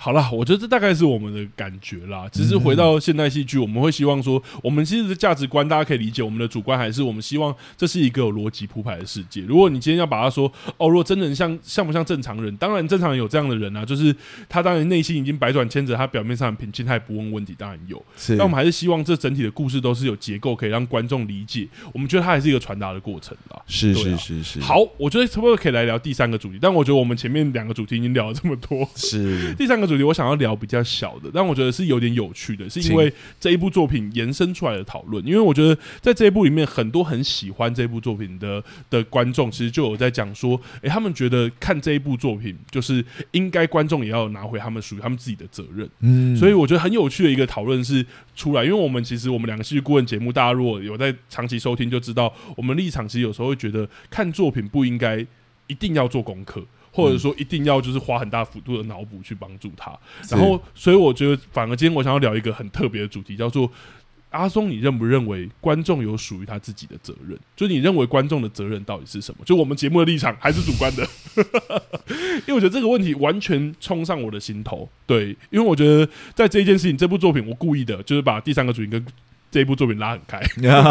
好了，我觉得这大概是我们的感觉啦。只是回到现代戏剧，我们会希望说，我们其实的价值观大家可以理解。我们的主观还是我们希望这是一个有逻辑铺排的世界。如果你今天要把它说，哦，如果真人像像不像正常人？当然，正常人有这样的人啊，就是他当然内心已经百转千折，他表面上很平静，他也不问问题，当然有。是，但我们还是希望这整体的故事都是有结构，可以让观众理解。我们觉得它还是一个传达的过程啦。是是是是。好，我觉得差不多可以来聊第三个主题。但我觉得我们前面两个主题已经聊了这么多，是 第三个主题，我想要聊比较小的，但我觉得是有点有趣的，是因为这一部作品延伸出来的讨论。因为我觉得在这一部里面，很多很喜欢这部作品的的观众，其实就有在讲说，诶，他们觉得看这一部作品，就是应该观众也要拿回他们属于他们自己的责任。嗯，所以我觉得很有趣的一个讨论是出来，因为我们其实我们两个戏剧顾问节目，大家如果有在长期收听，就知道我们立场其实有时候会觉得看作品不应该一定要做功课。或者说一定要就是花很大幅度的脑补去帮助他，然后所以我觉得反而今天我想要聊一个很特别的主题，叫做阿松，你认不认为观众有属于他自己的责任？就你认为观众的责任到底是什么？就我们节目的立场还是主观的？因为我觉得这个问题完全冲上我的心头。对，因为我觉得在这一件事情，这部作品我故意的就是把第三个主题跟。这部作品拉很开，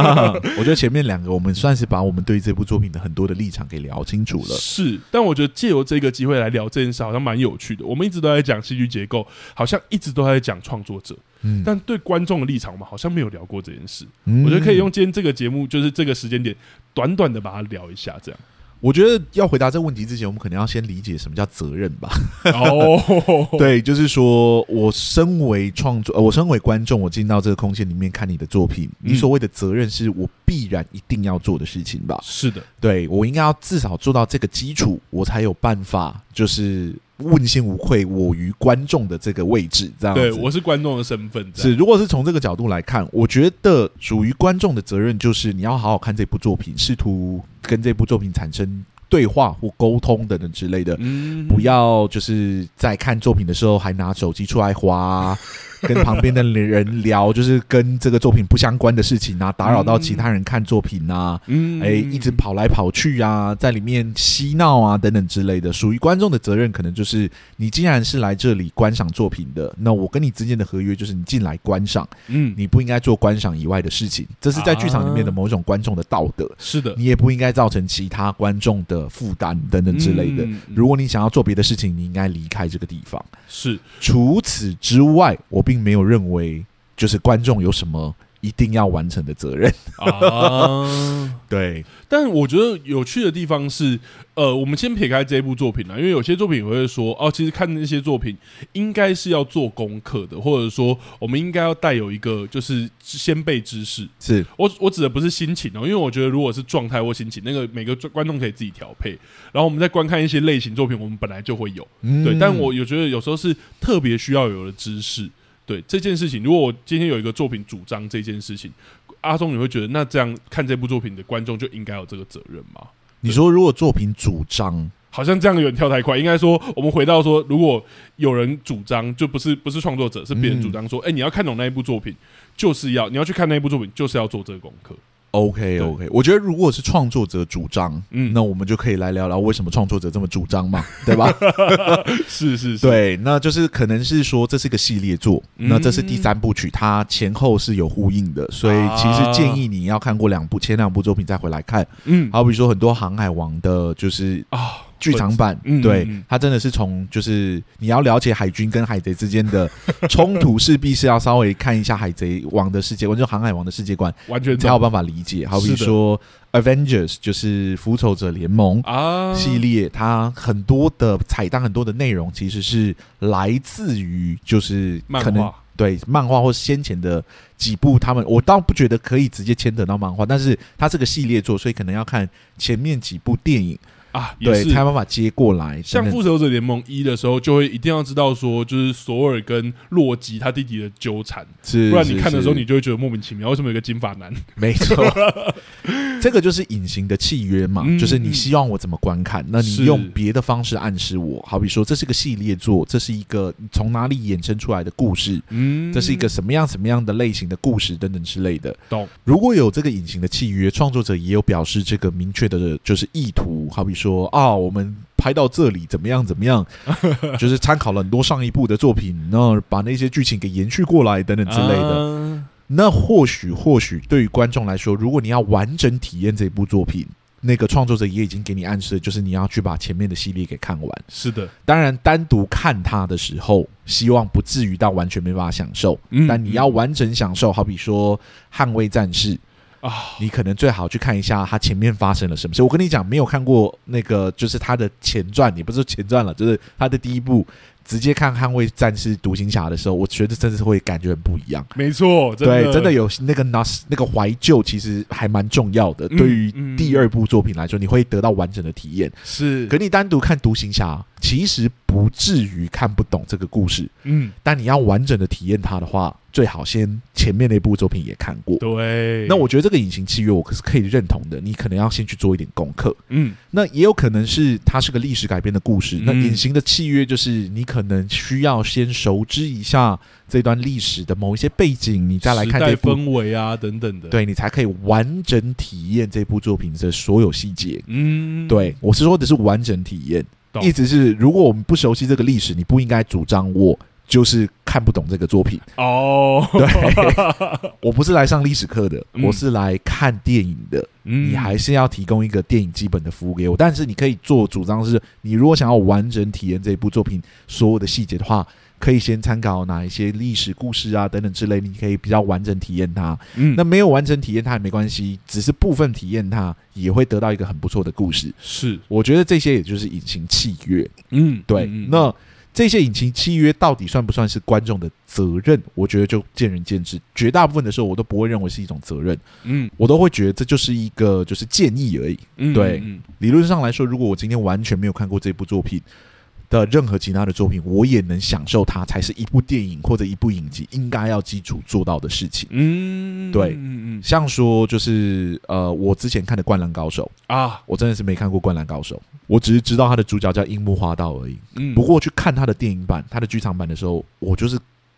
我觉得前面两个我们算是把我们对这部作品的很多的立场给聊清楚了。是，但我觉得借由这个机会来聊这件事，好像蛮有趣的。我们一直都在讲戏剧结构，好像一直都在讲创作者，嗯，但对观众的立场，我们好像没有聊过这件事。嗯，我觉得可以用今天这个节目，就是这个时间点，短短的把它聊一下，这样。我觉得要回答这个问题之前，我们可能要先理解什么叫责任吧。哦，对，就是说我身为创作，呃我身为观众，我进到这个空间里面看你的作品，你所谓的责任是我必然一定要做的事情吧？是的，对，我应该要至少做到这个基础，我才有办法，就是。问心无愧，我于观众的这个位置，这样子。对，我是观众的身份。是，如果是从这个角度来看，我觉得属于观众的责任就是你要好好看这部作品，试图跟这部作品产生对话或沟通等等之类的。嗯，不要就是在看作品的时候还拿手机出来滑。跟旁边的人聊，就是跟这个作品不相关的事情啊，打扰到其他人看作品啊，嗯，哎，一直跑来跑去啊，在里面嬉闹啊等等之类的，属于观众的责任，可能就是你既然是来这里观赏作品的，那我跟你之间的合约就是你进来观赏，嗯，你不应该做观赏以外的事情，这是在剧场里面的某种观众的道德，是的，你也不应该造成其他观众的负担等等之类的。如果你想要做别的事情，你应该离开这个地方。是，除此之外，我并没有认为就是观众有什么一定要完成的责任啊。对，但我觉得有趣的地方是，呃，我们先撇开这部作品啦，因为有些作品我会说，哦，其实看那些作品应该是要做功课的，或者说我们应该要带有一个就是先辈知识。是我我指的不是心情哦，因为我觉得如果是状态或心情，那个每个观众可以自己调配。然后我们在观看一些类型作品，我们本来就会有，嗯、对。但我有觉得有时候是特别需要有的知识。对这件事情，如果我今天有一个作品主张这件事情，阿松你会觉得那这样看这部作品的观众就应该有这个责任吗？你说如果作品主张，好像这样有点跳太快。应该说，我们回到说，如果有人主张，就不是不是创作者，是别人主张说，哎、嗯，你要看懂那一部作品，就是要你要去看那一部作品，就是要做这个功课。OK OK，我觉得如果是创作者主张，嗯，那我们就可以来聊聊为什么创作者这么主张嘛，对吧？是是是，对，那就是可能是说这是个系列作，嗯、那这是第三部曲，它前后是有呼应的，所以其实建议你要看过两部前两部作品再回来看，嗯，好比说很多航海王的，就是啊。剧场版，嗯、对，它真的是从就是你要了解海军跟海贼之间的 冲突，势必是要稍微看一下海贼王的世界观，就航海王的世界观，完全才有办法理解。好比说 Avengers 就是复仇者联盟啊系列，它很多的彩蛋，很多的内容其实是来自于就是可能。对漫画或先前的几部，他们我倒不觉得可以直接牵扯到漫画，但是它这个系列作，所以可能要看前面几部电影。啊，对，才有办法接过来。像《复仇者联盟一》的时候，就会一定要知道说，就是索尔跟洛基他弟弟的纠缠，不然你看的时候，你就会觉得莫名其妙，为什么有个金发男？没错，这个就是隐形的契约嘛，就是你希望我怎么观看，那你用别的方式暗示我，好比说这是个系列作，这是一个从哪里衍生出来的故事，嗯，这是一个什么样什么样的类型的故事等等之类的。懂。如果有这个隐形的契约，创作者也有表示这个明确的，就是意图，好比说。啊，我们拍到这里怎么样？怎么样？就是参考了很多上一部的作品，然后把那些剧情给延续过来，等等之类的。那或许，或许对于观众来说，如果你要完整体验这部作品，那个创作者也已经给你暗示，就是你要去把前面的系列给看完。是的，当然单独看它的时候，希望不至于到完全没办法享受。但你要完整享受，好比说《捍卫战士》。啊，你可能最好去看一下他前面发生了什么事。我跟你讲，没有看过那个，就是他的前传，也不是前传了，就是他的第一部。直接看《捍卫战士》独行侠的时候，我觉得真的是会感觉很不一样。没错，对，真的有那个那那个怀旧，其实还蛮重要的。对于第二部作品来说，你会得到完整的体验。是，可你单独看独行侠，其实不至于看不懂这个故事。嗯，但你要完整的体验它的话，最好先前面那部作品也看过。对，那我觉得这个隐形契约我可是可以认同的。你可能要先去做一点功课。嗯，那也有可能是它是个历史改编的故事。那隐形的契约就是你可。能需要先熟知一下这段历史的某一些背景，你再来看这部氛围啊等等的，对，你才可以完整体验这部作品的所有细节。嗯，对，我是说的是完整体验，懂意思是如果我们不熟悉这个历史，你不应该主张我就是看不懂这个作品哦。对，我不是来上历史课的，我是来看电影的。嗯，你还是要提供一个电影基本的服务给我，但是你可以做主张是，你如果想要完整体验这部作品所有的细节的话，可以先参考哪一些历史故事啊等等之类，你可以比较完整体验它。嗯，那没有完整体验它也没关系，只是部分体验它也会得到一个很不错的故事。是，我觉得这些也就是隐形契约。嗯，对，嗯、那。这些引擎契约到底算不算是观众的责任？我觉得就见仁见智。绝大部分的时候，我都不会认为是一种责任。嗯，我都会觉得这就是一个就是建议而已。嗯，对，理论上来说，如果我今天完全没有看过这部作品的任何其他的作品，我也能享受它，才是一部电影或者一部影集应该要基础做到的事情。嗯，对，嗯嗯，像说就是呃，我之前看的《灌篮高手》啊，我真的是没看过《灌篮高手》。我只是知道他的主角叫樱木花道而已。嗯，不过去看他的电影版、他的剧场版的时候，我就是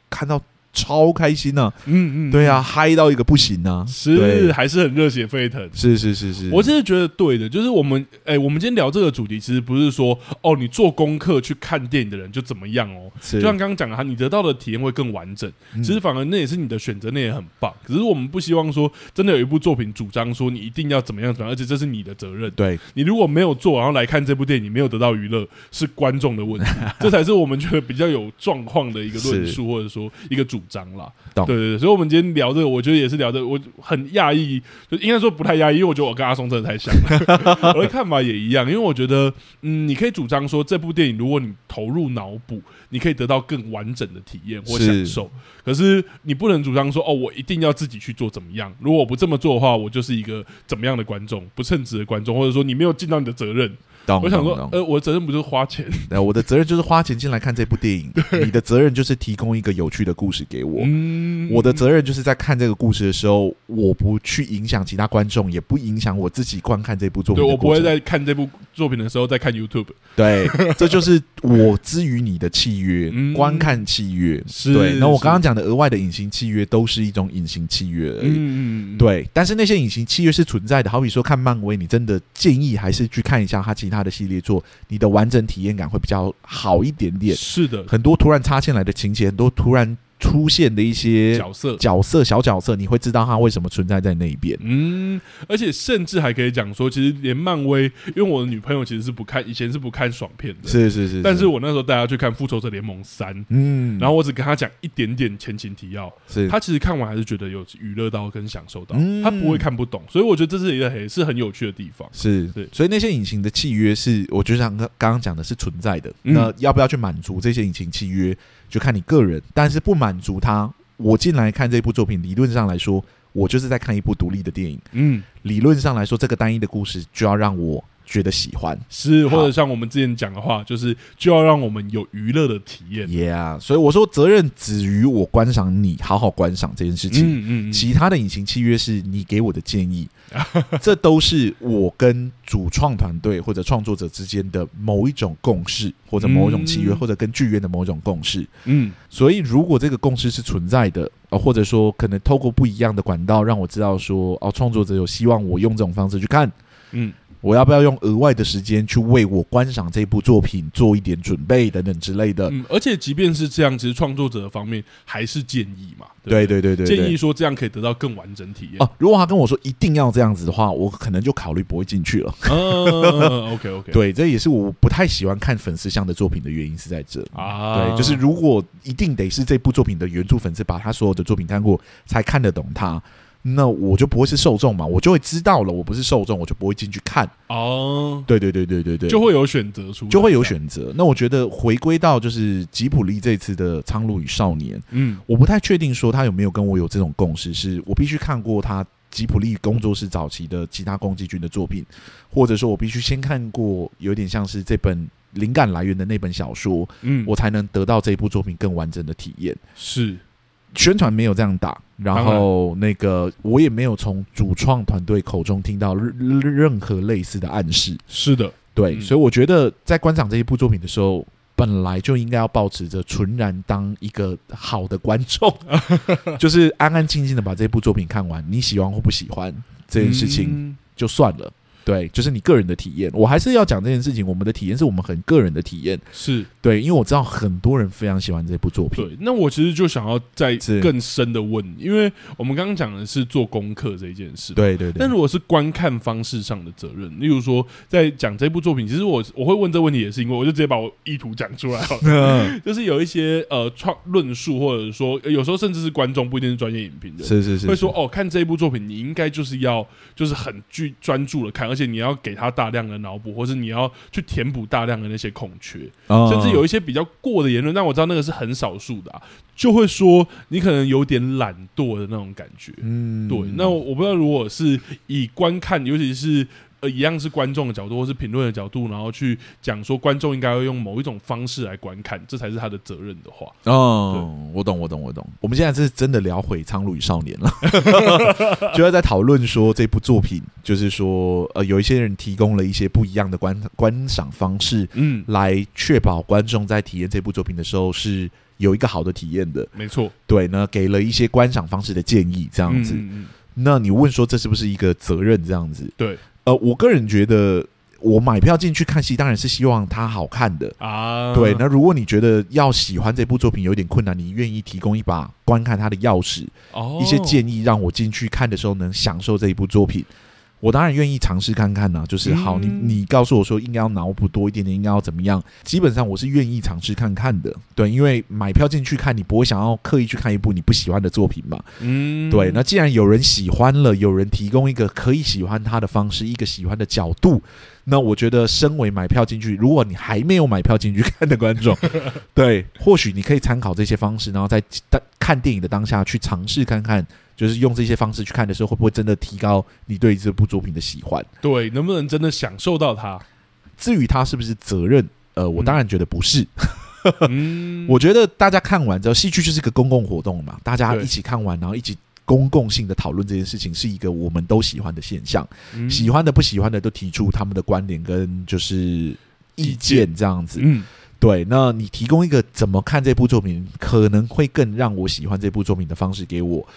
看到。超开心呐、啊，嗯嗯，对啊，嗨到一个不行呢、啊，是还是很热血沸腾，是是是是，我真的觉得对的，就是我们哎、欸，我们今天聊这个主题，其实不是说哦，你做功课去看电影的人就怎么样哦，就像刚刚讲的，哈你得到的体验会更完整，嗯、其实反而那也是你的选择，那也很棒。可是我们不希望说真的有一部作品主张说你一定要怎么样怎么样，而且这是你的责任。对，你如果没有做，然后来看这部电影，没有得到娱乐，是观众的问题，这才是我们觉得比较有状况的一个论述，或者说一个主张啦。对对对，所以，我们今天聊这个，我觉得也是聊这个，我很讶异，就应该说不太讶异，因为我觉得我跟阿松真的太像了，我的看法也一样，因为我觉得，嗯，你可以主张说这部电影，如果你投入脑补，你可以得到更完整的体验或享受，是可是你不能主张说，哦，我一定要自己去做怎么样，如果我不这么做的话，我就是一个怎么样的观众，不称职的观众，或者说你没有尽到你的责任。我想说，呃，我的责任不就是花钱？呃，我的责任就是花钱进来看这部电影。对你的责任就是提供一个有趣的故事给我。嗯，我的责任就是在看这个故事的时候，我不去影响其他观众，也不影响我自己观看这部作品。对，我不会在看这部作品的时候再看 YouTube。对，这就是我之于你的契约，嗯、观看契约。是，对。那我刚刚讲的额外的隐形契约，都是一种隐形契约而已。嗯，对。但是那些隐形契约是存在的，好比说看漫威，你真的建议还是去看一下他其他。他的系列作，你的完整体验感会比较好一点点。是的，很多突然插进来的情节，很多突然出现的一些角色、角色、小角色，你会知道他为什么存在在那一边。嗯，而且甚至还可以讲说，其实连漫威，因为我的女朋友其实是不看，以前是不看爽片的，是是是，是。但是我那时候带她去看《复仇者联盟三》，嗯，然后我只跟她讲一点点前情提要，是她其实看完还是觉得有娱乐到跟享受到，她不会看不懂，所以我觉得这是一个很是很有趣的地方。是对，所以那些隐形的契约是，我觉得像刚刚刚讲的是存在的。那要不要去满足这些隐形契约？就看你个人，但是不满足他，我进来看这部作品，理论上来说，我就是在看一部独立的电影。嗯，理论上来说，这个单一的故事就要让我觉得喜欢，是或者像我们之前讲的话，就是就要让我们有娱乐的体验。Yeah，所以我说责任止于我观赏你，好好观赏这件事情。嗯嗯，其他的隐形契约是你给我的建议。这都是我跟主创团队或者创作者之间的某一种共识，或者某一种契约，或者跟剧院的某一种共识。嗯，所以如果这个共识是存在的，或者说可能透过不一样的管道让我知道说，哦，创作者有希望我用这种方式去看，嗯。我要不要用额外的时间去为我观赏这部作品做一点准备等等之类的？嗯，而且即便是这样，其实创作者的方面还是建议嘛。对对对对，建议说这样可以得到更完整体验。哦，如果他跟我说一定要这样子的话，我可能就考虑不会进去了。嗯，OK OK，对，这也是我不太喜欢看粉丝向的作品的原因是在这啊。对，就是如果一定得是这部作品的原著粉丝把他所有的作品看过才看得懂他。那我就不会是受众嘛，我就会知道了，我不是受众，我就不会进去看。哦，对对对对对对，就会有选择出，就会有选择。那我觉得回归到就是吉普力这次的《苍鹭与少年》，嗯，我不太确定说他有没有跟我有这种共识，是我必须看过他吉普力工作室早期的其他宫崎骏的作品，或者说我必须先看过有点像是这本灵感来源的那本小说，嗯，我才能得到这部作品更完整的体验。是。宣传没有这样打，然后那个我也没有从主创团队口中听到任任何类似的暗示。是的，对，嗯、所以我觉得在观赏这一部作品的时候，本来就应该要保持着纯然当一个好的观众，就是安安静静的把这部作品看完。你喜欢或不喜欢这件事情就算了。对，就是你个人的体验。我还是要讲这件事情，我们的体验是我们很个人的体验，是对，因为我知道很多人非常喜欢这部作品。对，那我其实就想要再更深的问，因为我们刚刚讲的是做功课这一件事，对对对。但如果是观看方式上的责任，例如说在讲这部作品，其实我我会问这个问题，也是因为我就直接把我意图讲出来了，就是有一些呃创论述，或者说有时候甚至是观众不一定是专业影评人，是是是，会说哦，看这一部作品，你应该就是要就是很具专注的看，而且你要给他大量的脑补，或是你要去填补大量的那些空缺，甚至有一些比较过的言论，但我知道那个是很少数的啊，就会说你可能有点懒惰的那种感觉。嗯，对。那我不知道，如果是以观看，尤其是。呃，一样是观众的角度，或是评论的角度，然后去讲说观众应该要用某一种方式来观看，这才是他的责任的话。哦，我懂，我懂，我懂。我们现在是真的聊回《苍鹭与少年》了，就要在讨论说这部作品，就是说，呃，有一些人提供了一些不一样的观观赏方式，嗯，来确保观众在体验这部作品的时候是有一个好的体验的。没错，对呢，给了一些观赏方式的建议，这样子。嗯嗯，那你问说这是不是一个责任？这样子，对。呃，我个人觉得，我买票进去看戏，当然是希望它好看的啊。对，那如果你觉得要喜欢这部作品有点困难，你愿意提供一把观看它的钥匙，哦，一些建议，让我进去看的时候能享受这一部作品。我当然愿意尝试看看呐、啊，就是好，你你告诉我说应该要脑补多一点点，应该要怎么样？基本上我是愿意尝试看看的，对，因为买票进去看，你不会想要刻意去看一部你不喜欢的作品嘛，嗯，对。那既然有人喜欢了，有人提供一个可以喜欢他的方式，一个喜欢的角度，那我觉得身为买票进去，如果你还没有买票进去看的观众，对，或许你可以参考这些方式，然后在当看电影的当下去尝试看看。就是用这些方式去看的时候，会不会真的提高你对这部作品的喜欢？对，能不能真的享受到它？至于它是不是责任，呃，我当然觉得不是。嗯，我觉得大家看完之后，戏剧就是一个公共活动嘛，大家一起看完，然后一起公共性的讨论这件事情，是一个我们都喜欢的现象。嗯，喜欢的、不喜欢的都提出他们的观点跟就是意见，这样子。嗯，对。那你提供一个怎么看这部作品，可能会更让我喜欢这部作品的方式给我。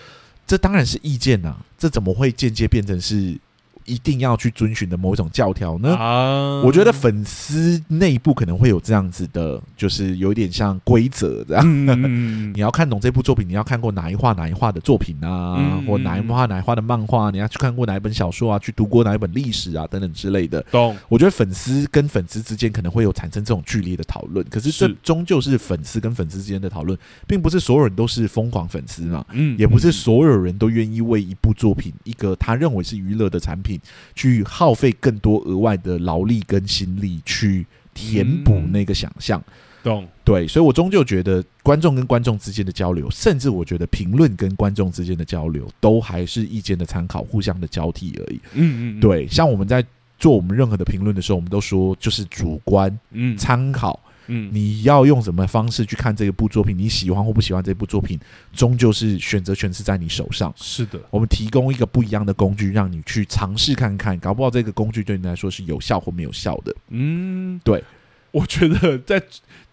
这当然是意见呐、啊，这怎么会间接变成是一定要去遵循的某一种教条呢？啊，我觉得粉丝内部可能会有这样子的，就是有点像规则这样。嗯、你要看懂这部作品，你要看过哪一画哪一画的作品啊，嗯、或哪一画哪一画的漫画，你要去看过哪一本小说啊，去读过哪一本历史啊等等之类的。懂？我觉得粉丝跟粉丝之间可能会有产生这种剧烈的讨论，可是这终究是粉丝跟粉丝之间的讨论，并不是所有人都是疯狂粉丝嘛。嗯，也不是所有人都愿意为一部作品，一个他认为是娱乐的产品。去耗费更多额外的劳力跟心力去填补那个想象，懂？对，所以我终究觉得观众跟观众之间的交流，甚至我觉得评论跟观众之间的交流，都还是意见的参考，互相的交替而已。嗯嗯，对，像我们在做我们任何的评论的时候，我们都说就是主观，嗯，参考。嗯，你要用什么方式去看这一部作品？你喜欢或不喜欢这部作品，终究是选择权是在你手上。是的，我们提供一个不一样的工具，让你去尝试看看，搞不好这个工具对你来说是有效或没有效的。嗯，对，我觉得在。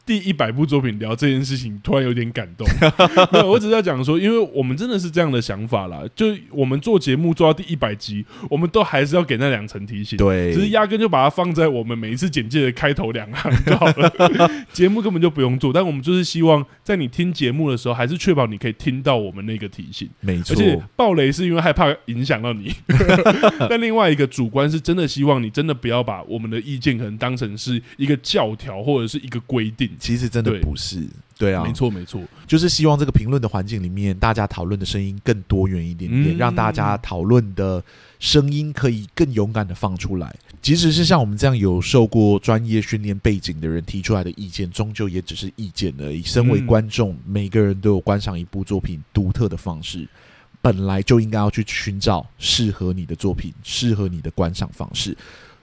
第一百部作品聊这件事情，突然有点感动。没有，我只是在讲说，因为我们真的是这样的想法啦。就我们做节目做到第一百集，我们都还是要给那两层提醒。对，只是压根就把它放在我们每一次简介的开头两行就好了。节目根本就不用做，但我们就是希望在你听节目的时候，还是确保你可以听到我们那个提醒。没错，而且爆雷是因为害怕影响到你。但另外一个主观是真的希望你真的不要把我们的意见可能当成是一个教条或者是一个规定。其实真的不是，对，对啊，没错没错，就是希望这个评论的环境里面，大家讨论的声音更多元一点点，嗯、让大家讨论的声音可以更勇敢的放出来。即使是像我们这样有受过专业训练背景的人提出来的意见，终究也只是意见而已。身为观众，嗯、每个人都有观赏一部作品独特的方式，本来就应该要去寻找适合你的作品，适合你的观赏方式。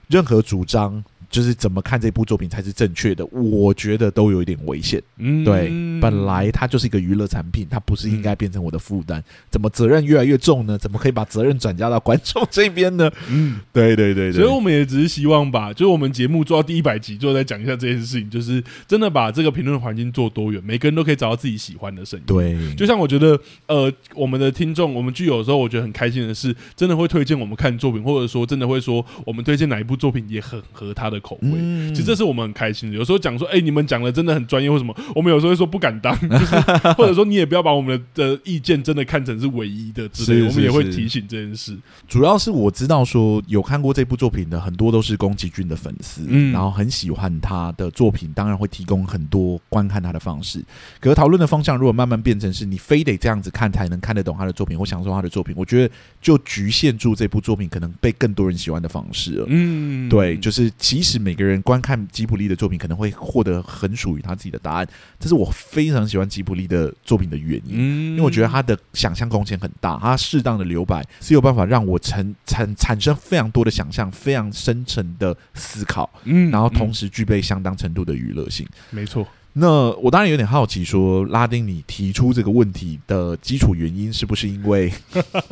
任何主张。就是怎么看这部作品才是正确的？我觉得都有一点危险。嗯，对，本来它就是一个娱乐产品，它不是应该变成我的负担。怎么责任越来越重呢？怎么可以把责任转嫁到观众这边呢？嗯，对对对对。所以我们也只是希望吧，就是我们节目做到第一百集，之后再讲一下这件事情，就是真的把这个评论环境做多元，每个人都可以找到自己喜欢的声音。对，就像我觉得，呃，我们的听众，我们剧友的时候，我觉得很开心的是，真的会推荐我们看作品，或者说真的会说我们推荐哪一部作品也很合他的。口味，其实这是我们很开心的。有时候讲说，哎，你们讲的真的很专业，或什么，我们有时候会说不敢当，就是或者说你也不要把我们的的意见真的看成是唯一的之类，我们也会提醒这件事。主要是我知道说有看过这部作品的很多都是宫崎骏的粉丝，嗯，然后很喜欢他的作品，当然会提供很多观看他的方式。可是讨论的方向如果慢慢变成是你非得这样子看才能看得懂他的作品或享受他的作品，我觉得就局限住这部作品可能被更多人喜欢的方式了。嗯，对，就是其实。每个人观看吉卜力的作品，可能会获得很属于他自己的答案。这是我非常喜欢吉卜力的作品的原因，因为我觉得他的想象空间很大，他适当的留白是有办法让我产产产生非常多的想象，非常深沉的思考，嗯，然后同时具备相当程度的娱乐性。没错。那我当然有点好奇，说拉丁，你提出这个问题的基础原因，是不是因为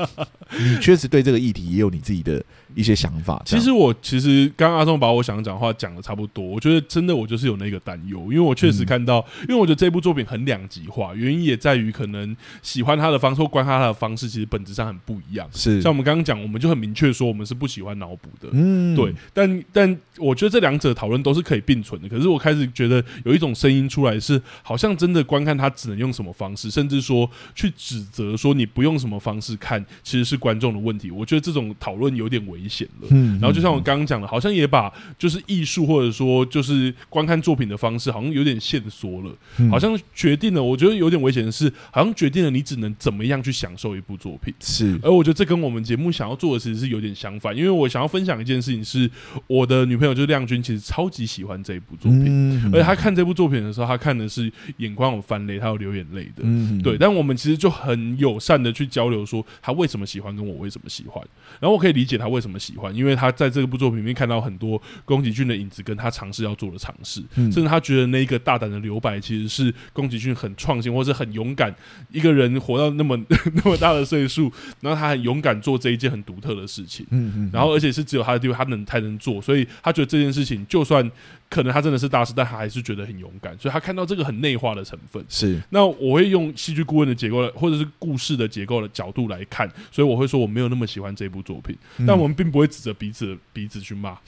你确实对这个议题也有你自己的一些想法？其实我其实刚刚阿松把我想讲的话讲的差不多，我觉得真的我就是有那个担忧，因为我确实看到，嗯、因为我觉得这部作品很两极化，原因也在于可能喜欢他的方式或观看他的方式，其实本质上很不一样。是像我们刚刚讲，我们就很明确说，我们是不喜欢脑补的，嗯，对。但但我觉得这两者讨论都是可以并存的。可是我开始觉得有一种声音。出来是好像真的观看他只能用什么方式，甚至说去指责说你不用什么方式看，其实是观众的问题。我觉得这种讨论有点危险了。嗯，然后就像我刚刚讲的，好像也把就是艺术或者说就是观看作品的方式，好像有点限缩了。好像决定了，我觉得有点危险的是，好像决定了你只能怎么样去享受一部作品。是，而我觉得这跟我们节目想要做的其实是有点相反，因为我想要分享一件事情，是我的女朋友就是亮君，其实超级喜欢这一部作品，嗯而且她看这部作品的时候。她看的是眼眶有翻泪，她有流眼泪的，嗯、哼对。但我们其实就很友善的去交流，说她为什么喜欢，跟我为什么喜欢。然后我可以理解她为什么喜欢，因为他在这部作品里面看到很多宫崎骏的影子，跟他尝试要做的尝试，嗯、甚至他觉得那一个大胆的留白，其实是宫崎骏很创新，或是很勇敢。一个人活到那么 那么大的岁数，然后他很勇敢做这一件很独特的事情，嗯、嗯然后而且是只有他的地方，他能才能做，所以他觉得这件事情就算。可能他真的是大师，但他还是觉得很勇敢，所以他看到这个很内化的成分。是，那我会用戏剧顾问的结构，或者是故事的结构的角度来看，所以我会说我没有那么喜欢这部作品。嗯、但我们并并不会指着彼此的鼻子去骂。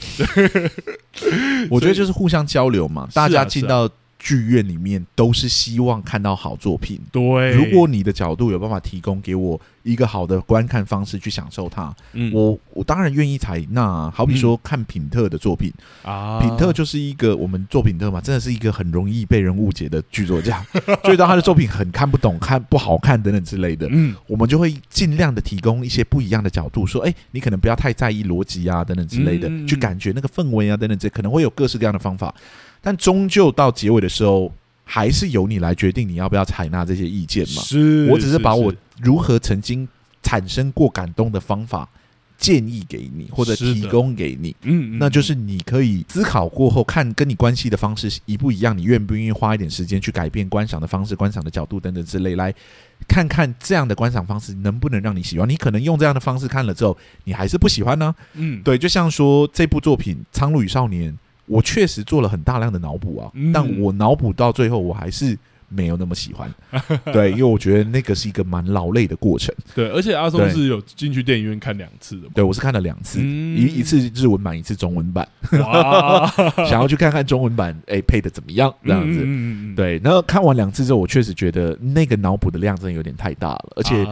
我觉得就是互相交流嘛，大家进到。剧院里面都是希望看到好作品。对，如果你的角度有办法提供给我一个好的观看方式去享受它，嗯，我我当然愿意采纳。好比说看品特的作品。啊，品特就是一个我们做品特嘛，真的是一个很容易被人误解的剧作家，所以当他的作品很看不懂、看不好看等等之类的，嗯，我们就会尽量的提供一些不一样的角度，说，哎，你可能不要太在意逻辑啊等等之类的，去感觉那个氛围啊等等这可能会有各式各样的方法。但终究到结尾的时候，还是由你来决定你要不要采纳这些意见嘛？是，我只是把我如何曾经产生过感动的方法建议给你，或者提供给你。嗯，那就是你可以思考过后，看跟你关系的方式一不一样，你愿不愿意花一点时间去改变观赏的方式、观赏的角度等等之类，来看看这样的观赏方式能不能让你喜欢。你可能用这样的方式看了之后，你还是不喜欢呢？嗯，对，就像说这部作品《苍鹭与少年》。我确实做了很大量的脑补啊，嗯、但我脑补到最后，我还是没有那么喜欢。对，因为我觉得那个是一个蛮劳累的过程。对，而且阿松是有进去电影院看两次的。对，我是看了两次，嗯、一一次日文版，一次中文版。想要去看看中文版，哎、欸，配的怎么样？这样子。嗯、对，然后看完两次之后，我确实觉得那个脑补的量真的有点太大了，而且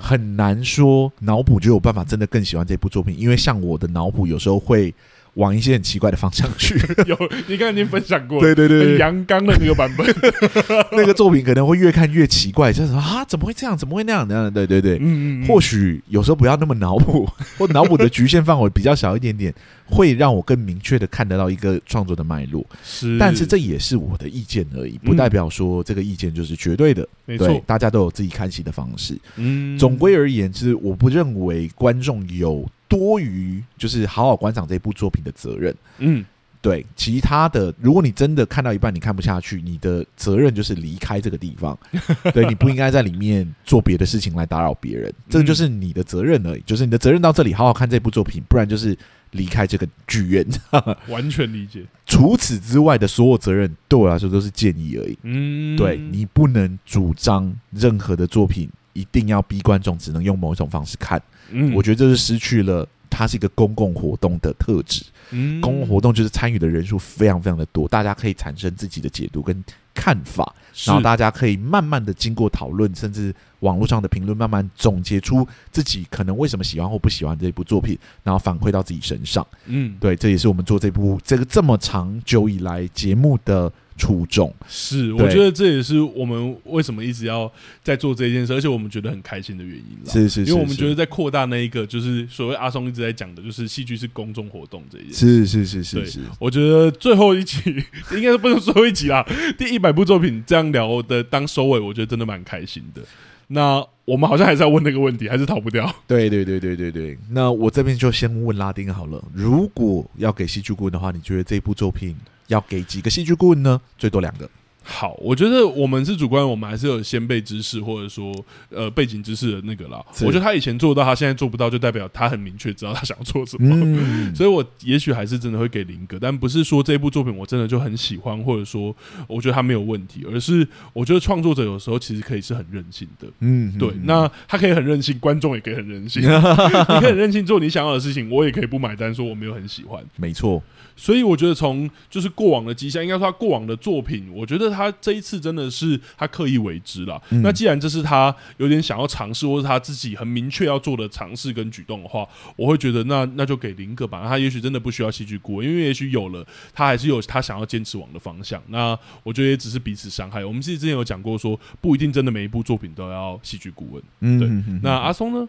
很难说脑补就有办法真的更喜欢这部作品，因为像我的脑补有时候会。往一些很奇怪的方向去。有，你刚才已经分享过，对对对，阳刚的那个版本，那个作品可能会越看越奇怪，就是说啊，怎么会这样？怎么会那样？那样？对对对，嗯嗯。或许有时候不要那么脑补，或脑补的局限范围比较小一点点，会让我更明确的看得到一个创作的脉络。是，但是这也是我的意见而已，不代表说这个意见就是绝对的。没错，大家都有自己看戏的方式。嗯，总归而言，就是我不认为观众有。多于就是好好观赏这部作品的责任，嗯，对，其他的，如果你真的看到一半你看不下去，你的责任就是离开这个地方，对，你不应该在里面做别的事情来打扰别人，这个就是你的责任而已，就是你的责任到这里，好好看这部作品，不然就是离开这个剧院，完全理解。除此之外的所有责任，对我来说都是建议而已，嗯，对，你不能主张任何的作品一定要逼观众只能用某一种方式看。嗯，我觉得这是失去了它是一个公共活动的特质。嗯，公共活动就是参与的人数非常非常的多，大家可以产生自己的解读跟看法，然后大家可以慢慢的经过讨论，甚至网络上的评论，慢慢总结出自己可能为什么喜欢或不喜欢这部作品，然后反馈到自己身上。嗯，对，这也是我们做这部这个这么长久以来节目的。初衷是，我觉得这也是我们为什么一直要在做这件事，而且我们觉得很开心的原因。是是，是，因为我们觉得在扩大那一个，就是所谓阿松一直在讲的，就是戏剧是公众活动这一件事。是是是是是，我觉得最后一集 应该是不能最后一集啦，第一百部作品这样聊的当收尾，我觉得真的蛮开心的。那我们好像还是要问那个问题，还是逃不掉。对对对对对对。那我这边就先问拉丁好了，如果要给戏剧顾问的话，你觉得这部作品？要给几个戏剧顾问呢？最多两个。好，我觉得我们是主观，我们还是有先辈知识或者说呃背景知识的那个啦。我觉得他以前做到，他现在做不到，就代表他很明确知道他想要做什么。嗯、所以我也许还是真的会给林格，但不是说这部作品我真的就很喜欢，或者说我觉得他没有问题，而是我觉得创作者有时候其实可以是很任性的。嗯，对，那他可以很任性，观众也可以很任性。你可以很任性做你想要的事情，我也可以不买单，说我没有很喜欢。没错。所以我觉得从就是过往的迹象，应该说他过往的作品，我觉得他这一次真的是他刻意为之了。嗯、那既然这是他有点想要尝试，或是他自己很明确要做的尝试跟举动的话，我会觉得那那就给林哥吧。他也许真的不需要戏剧顾问，因为也许有了他还是有他想要坚持往的方向。那我觉得也只是彼此伤害。我们其实之前有讲过说，说不一定真的每一部作品都要戏剧顾问。嗯，对。那阿松呢？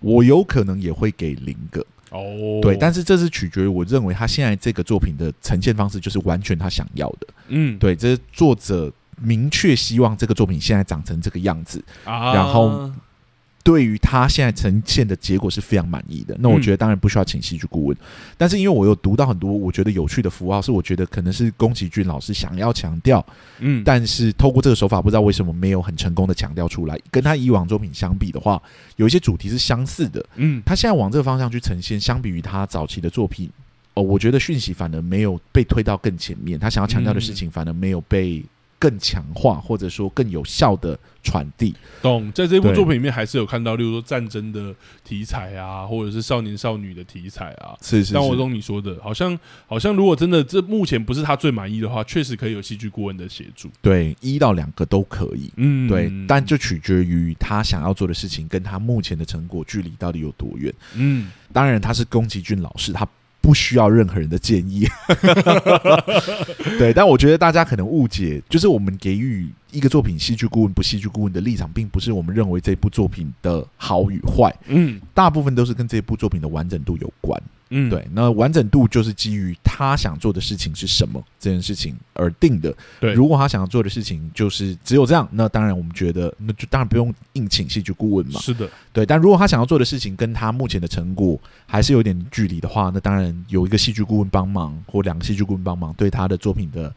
我有可能也会给林格。哦，oh. 对，但是这是取决于我认为他现在这个作品的呈现方式就是完全他想要的，嗯，对，这是作者明确希望这个作品现在长成这个样子，ah. 然后。对于他现在呈现的结果是非常满意的，那我觉得当然不需要请戏剧顾问，嗯、但是因为我有读到很多我觉得有趣的符号，是我觉得可能是宫崎骏老师想要强调，嗯，但是透过这个手法，不知道为什么没有很成功的强调出来。跟他以往作品相比的话，有一些主题是相似的，嗯，他现在往这个方向去呈现，相比于他早期的作品，哦，我觉得讯息反而没有被推到更前面，他想要强调的事情反而没有被。更强化，或者说更有效的传递。懂，在这部作品里面还是有看到，例如说战争的题材啊，或者是少年少女的题材啊。是是是。但我懂你说的，好像好像如果真的这目前不是他最满意的话，确实可以有戏剧顾问的协助。对，一到两个都可以。嗯，对，但就取决于他想要做的事情跟他目前的成果距离到底有多远。嗯，当然他是宫崎骏老师，他。不需要任何人的建议，对，但我觉得大家可能误解，就是我们给予一个作品戏剧顾问不戏剧顾问的立场，并不是我们认为这部作品的好与坏，嗯，大部分都是跟这部作品的完整度有关。嗯，对，那完整度就是基于他想做的事情是什么这件事情而定的。对，如果他想要做的事情就是只有这样，那当然我们觉得那就当然不用硬请戏剧顾问嘛。是的，对。但如果他想要做的事情跟他目前的成果还是有点距离的话，那当然有一个戏剧顾问帮忙或两个戏剧顾问帮忙，对他的作品的。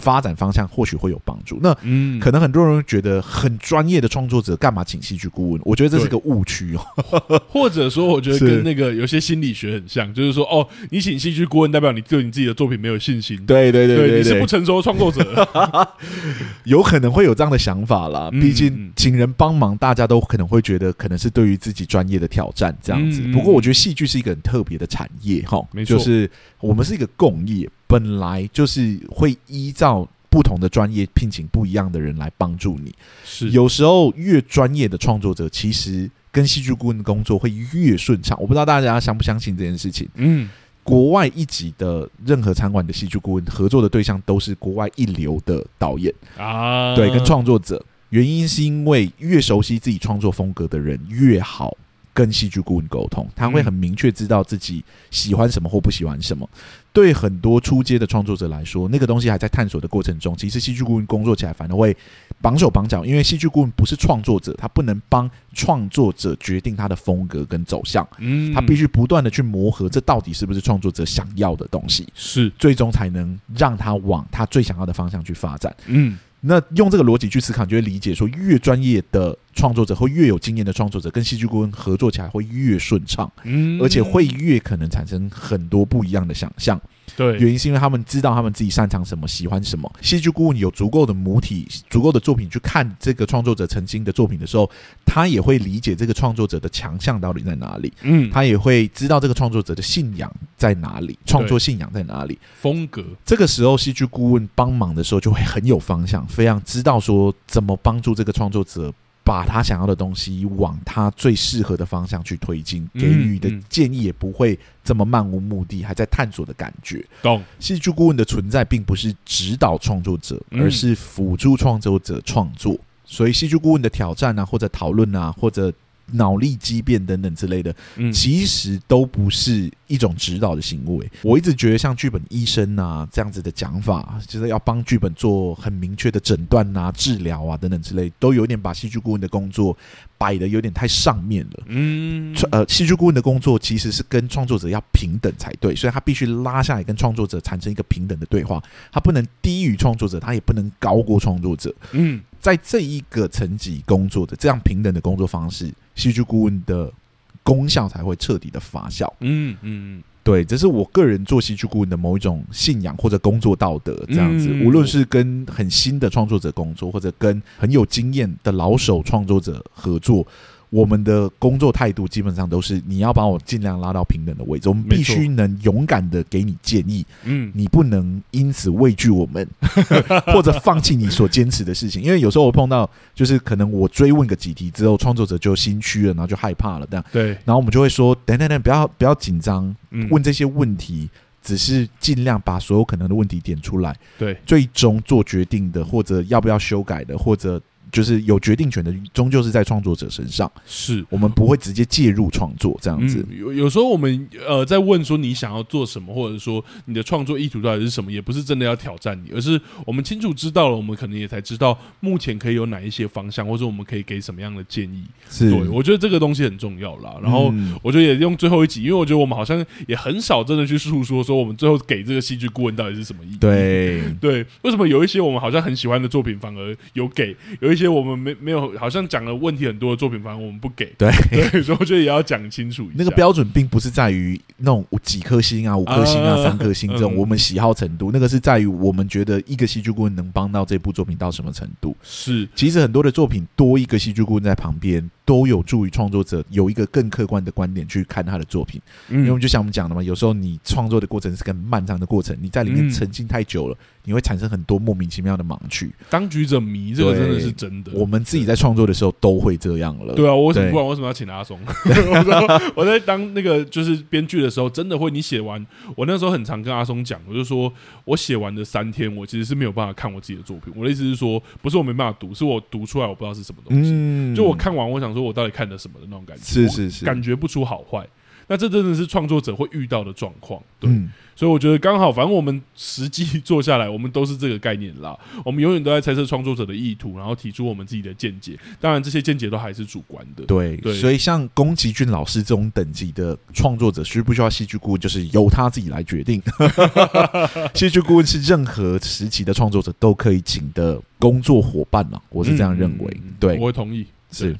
发展方向或许会有帮助。那嗯，可能很多人觉得很专业的创作者干嘛请戏剧顾问？我觉得这是个误区哦。或者说，我觉得跟那个有些心理学很像，就是说，哦，你请戏剧顾问代表你对你自己的作品没有信心。对对对对，对，你是不成熟的创作者，有可能会有这样的想法啦。毕竟请人帮忙，大家都可能会觉得可能是对于自己专业的挑战这样子。不过，我觉得戏剧是一个很特别的产业哈，没错，就是我们是一个共业。本来就是会依照不同的专业聘请不一样的人来帮助你。是，有时候越专业的创作者，其实跟戏剧顾问的工作会越顺畅。我不知道大家相不相信这件事情。嗯，国外一级的任何餐馆的戏剧顾问合作的对象都是国外一流的导演啊，对，跟创作者。原因是因为越熟悉自己创作风格的人越好。跟戏剧顾问沟通，他会很明确知道自己喜欢什么或不喜欢什么。对很多初阶的创作者来说，那个东西还在探索的过程中，其实戏剧顾问工作起来反而会绑手绑脚，因为戏剧顾问不是创作者，他不能帮创作者决定他的风格跟走向。嗯，他必须不断的去磨合，这到底是不是创作者想要的东西？是，最终才能让他往他最想要的方向去发展。嗯。那用这个逻辑去思考，你就会理解说，越专业的创作者或越有经验的创作者跟戏剧顾问合作起来会越顺畅，嗯，而且会越可能产生很多不一样的想象。对，原因是因为他们知道他们自己擅长什么，喜欢什么。戏剧顾问有足够的母体、足够的作品去看这个创作者曾经的作品的时候，他也会理解这个创作者的强项到底在哪里。嗯，他也会知道这个创作者的信仰在哪里，创作信仰在哪里，风格。这个时候，戏剧顾问帮忙的时候就会很有方向，非常知道说怎么帮助这个创作者。把他想要的东西往他最适合的方向去推进，给予的建议也不会这么漫无目的，还在探索的感觉。懂。戏剧顾问的存在并不是指导创作者，而是辅助创作者创作。所以，戏剧顾问的挑战啊，或者讨论啊，或者。脑力激变等等之类的，其实都不是一种指导的行为。我一直觉得像剧本医生啊这样子的讲法，就是要帮剧本做很明确的诊断啊、治疗啊等等之类，都有点把戏剧顾问的工作摆的有点太上面了。嗯，呃，戏剧顾问的工作其实是跟创作者要平等才对，所以他必须拉下来跟创作者产生一个平等的对话，他不能低于创作者，他也不能高过创作者。嗯。在这一个层级工作的这样平等的工作方式，戏剧顾问的功效才会彻底的发酵。嗯嗯，对，这是我个人做戏剧顾问的某一种信仰或者工作道德。这样子，无论是跟很新的创作者工作，或者跟很有经验的老手创作者合作。我们的工作态度基本上都是，你要把我尽量拉到平等的位置，我们必须能勇敢的给你建议，嗯，你不能因此畏惧我们，或者放弃你所坚持的事情。因为有时候我碰到，就是可能我追问个几题之后，创作者就心虚了，然后就害怕了，这样对。然后我们就会说，等等等，不要不要紧张，问这些问题只是尽量把所有可能的问题点出来，对，最终做决定的或者要不要修改的或者。就是有决定权的，终究是在创作者身上。是我们不会直接介入创作这样子。有有时候我们呃在问说你想要做什么，或者说你的创作意图到底是什么，也不是真的要挑战你，而是我们清楚知道了，我们可能也才知道目前可以有哪一些方向，或者我们可以给什么样的建议。是，对，我觉得这个东西很重要啦。然后我觉得也用最后一集，因为我觉得我们好像也很少真的去诉说说我们最后给这个戏剧顾问到底是什么意义。对对，为什么有一些我们好像很喜欢的作品反而有给，有一些。些我们没没有好像讲了问题很多的作品，反正我们不给。对，对，所以我觉得也要讲清楚一下。那个标准并不是在于那种几颗星啊、五颗星啊、三颗星这种我们喜好程度，那个是在于我们觉得一个戏剧顾问能帮到这部作品到什么程度。是，其实很多的作品多一个戏剧顾问在旁边。都有助于创作者有一个更客观的观点去看他的作品，嗯、因为我们就像我们讲的嘛，有时候你创作的过程是个很漫长的过程，你在里面沉浸太久了，嗯、你会产生很多莫名其妙的盲区。当局者迷，这个真的是真的。我们自己在创作的时候都会这样了。对啊，我为什么不然为什么要请阿松？我在当那个就是编剧的时候，真的会你写完，我那时候很常跟阿松讲，我就说我写完的三天，我其实是没有办法看我自己的作品。我的意思是说，不是我没办法读，是我读出来我不知道是什么东西。嗯、就我看完，我想。说我到底看的什么的那种感觉？是是是，感觉不出好坏。那这真的是创作者会遇到的状况，对。嗯、所以我觉得刚好，反正我们实际做下来，我们都是这个概念啦。我们永远都在猜测创作者的意图，然后提出我们自己的见解。当然，这些见解都还是主观的。对对。所以像宫崎骏老师这种等级的创作者，需不需要戏剧顾问，就是由他自己来决定。戏剧顾问是任何时期的创作者都可以请的工作伙伴嘛？我是这样认为。嗯、对，我会同意。是。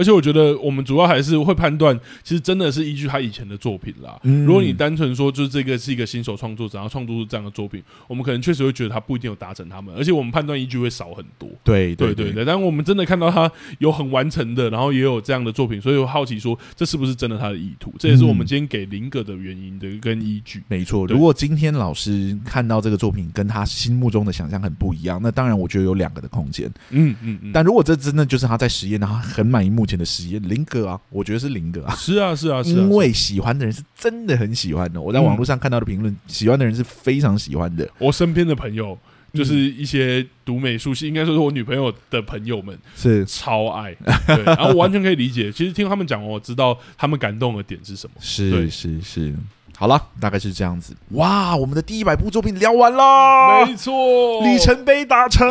而且我觉得我们主要还是会判断，其实真的是依据他以前的作品啦。嗯、如果你单纯说就是这个是一个新手创作者，然后创作出这样的作品，我们可能确实会觉得他不一定有达成他们，而且我们判断依据会少很多。对对对对，但我们真的看到他有很完成的，然后也有这样的作品，所以我好奇说这是不是真的他的意图？这也是我们今天给林格的原因的跟依据。没错，如果今天老师看到这个作品跟他心目中的想象很不一样，那当然我觉得有两个的空间。嗯嗯嗯。但如果这真的就是他在实验，然后很满意目前的实验，林。个啊，我觉得是零个啊。是啊，是啊，是啊。因为喜欢的人是真的很喜欢的。我在网络上看到的评论，嗯、喜欢的人是非常喜欢的。我身边的朋友，就是一些读美术系，嗯、应该说是我女朋友的朋友们，是超爱。对，然后我完全可以理解。其实听他们讲，我知道他们感动的点是什么。是对是是。好了，大概是这样子。哇，我们的第一百部作品聊完啦，没错，里程碑达成，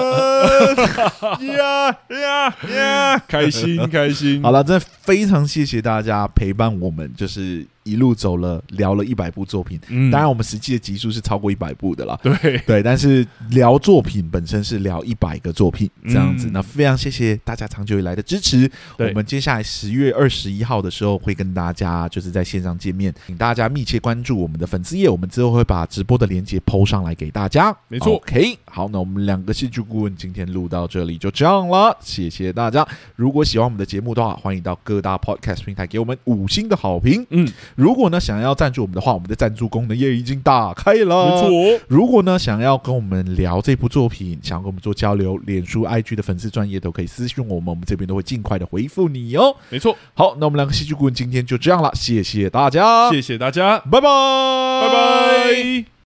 呀呀呀，开心开心。好了，真的非常谢谢大家陪伴我们，就是。一路走了，聊了一百部作品。嗯，当然我们实际的集数是超过一百部的啦。对对，但是聊作品本身是聊一百个作品这样子。嗯、那非常谢谢大家长久以来的支持。对我们接下来十月二十一号的时候会跟大家就是在线上见面，请大家密切关注我们的粉丝页，我们之后会把直播的链接 PO 上来给大家。没错，OK。好，那我们两个戏剧顾问今天录到这里就这样了，谢谢大家。如果喜欢我们的节目的话，欢迎到各大 Podcast 平台给我们五星的好评。嗯。如果呢，想要赞助我们的话，我们的赞助功能也已经打开了。没错，如果呢，想要跟我们聊这部作品，想要跟我们做交流，脸书、IG 的粉丝专业都可以私信我们，我们这边都会尽快的回复你哦。没错，好，那我们两个戏剧顾问今天就这样了，谢谢大家，谢谢大家，拜拜，拜拜。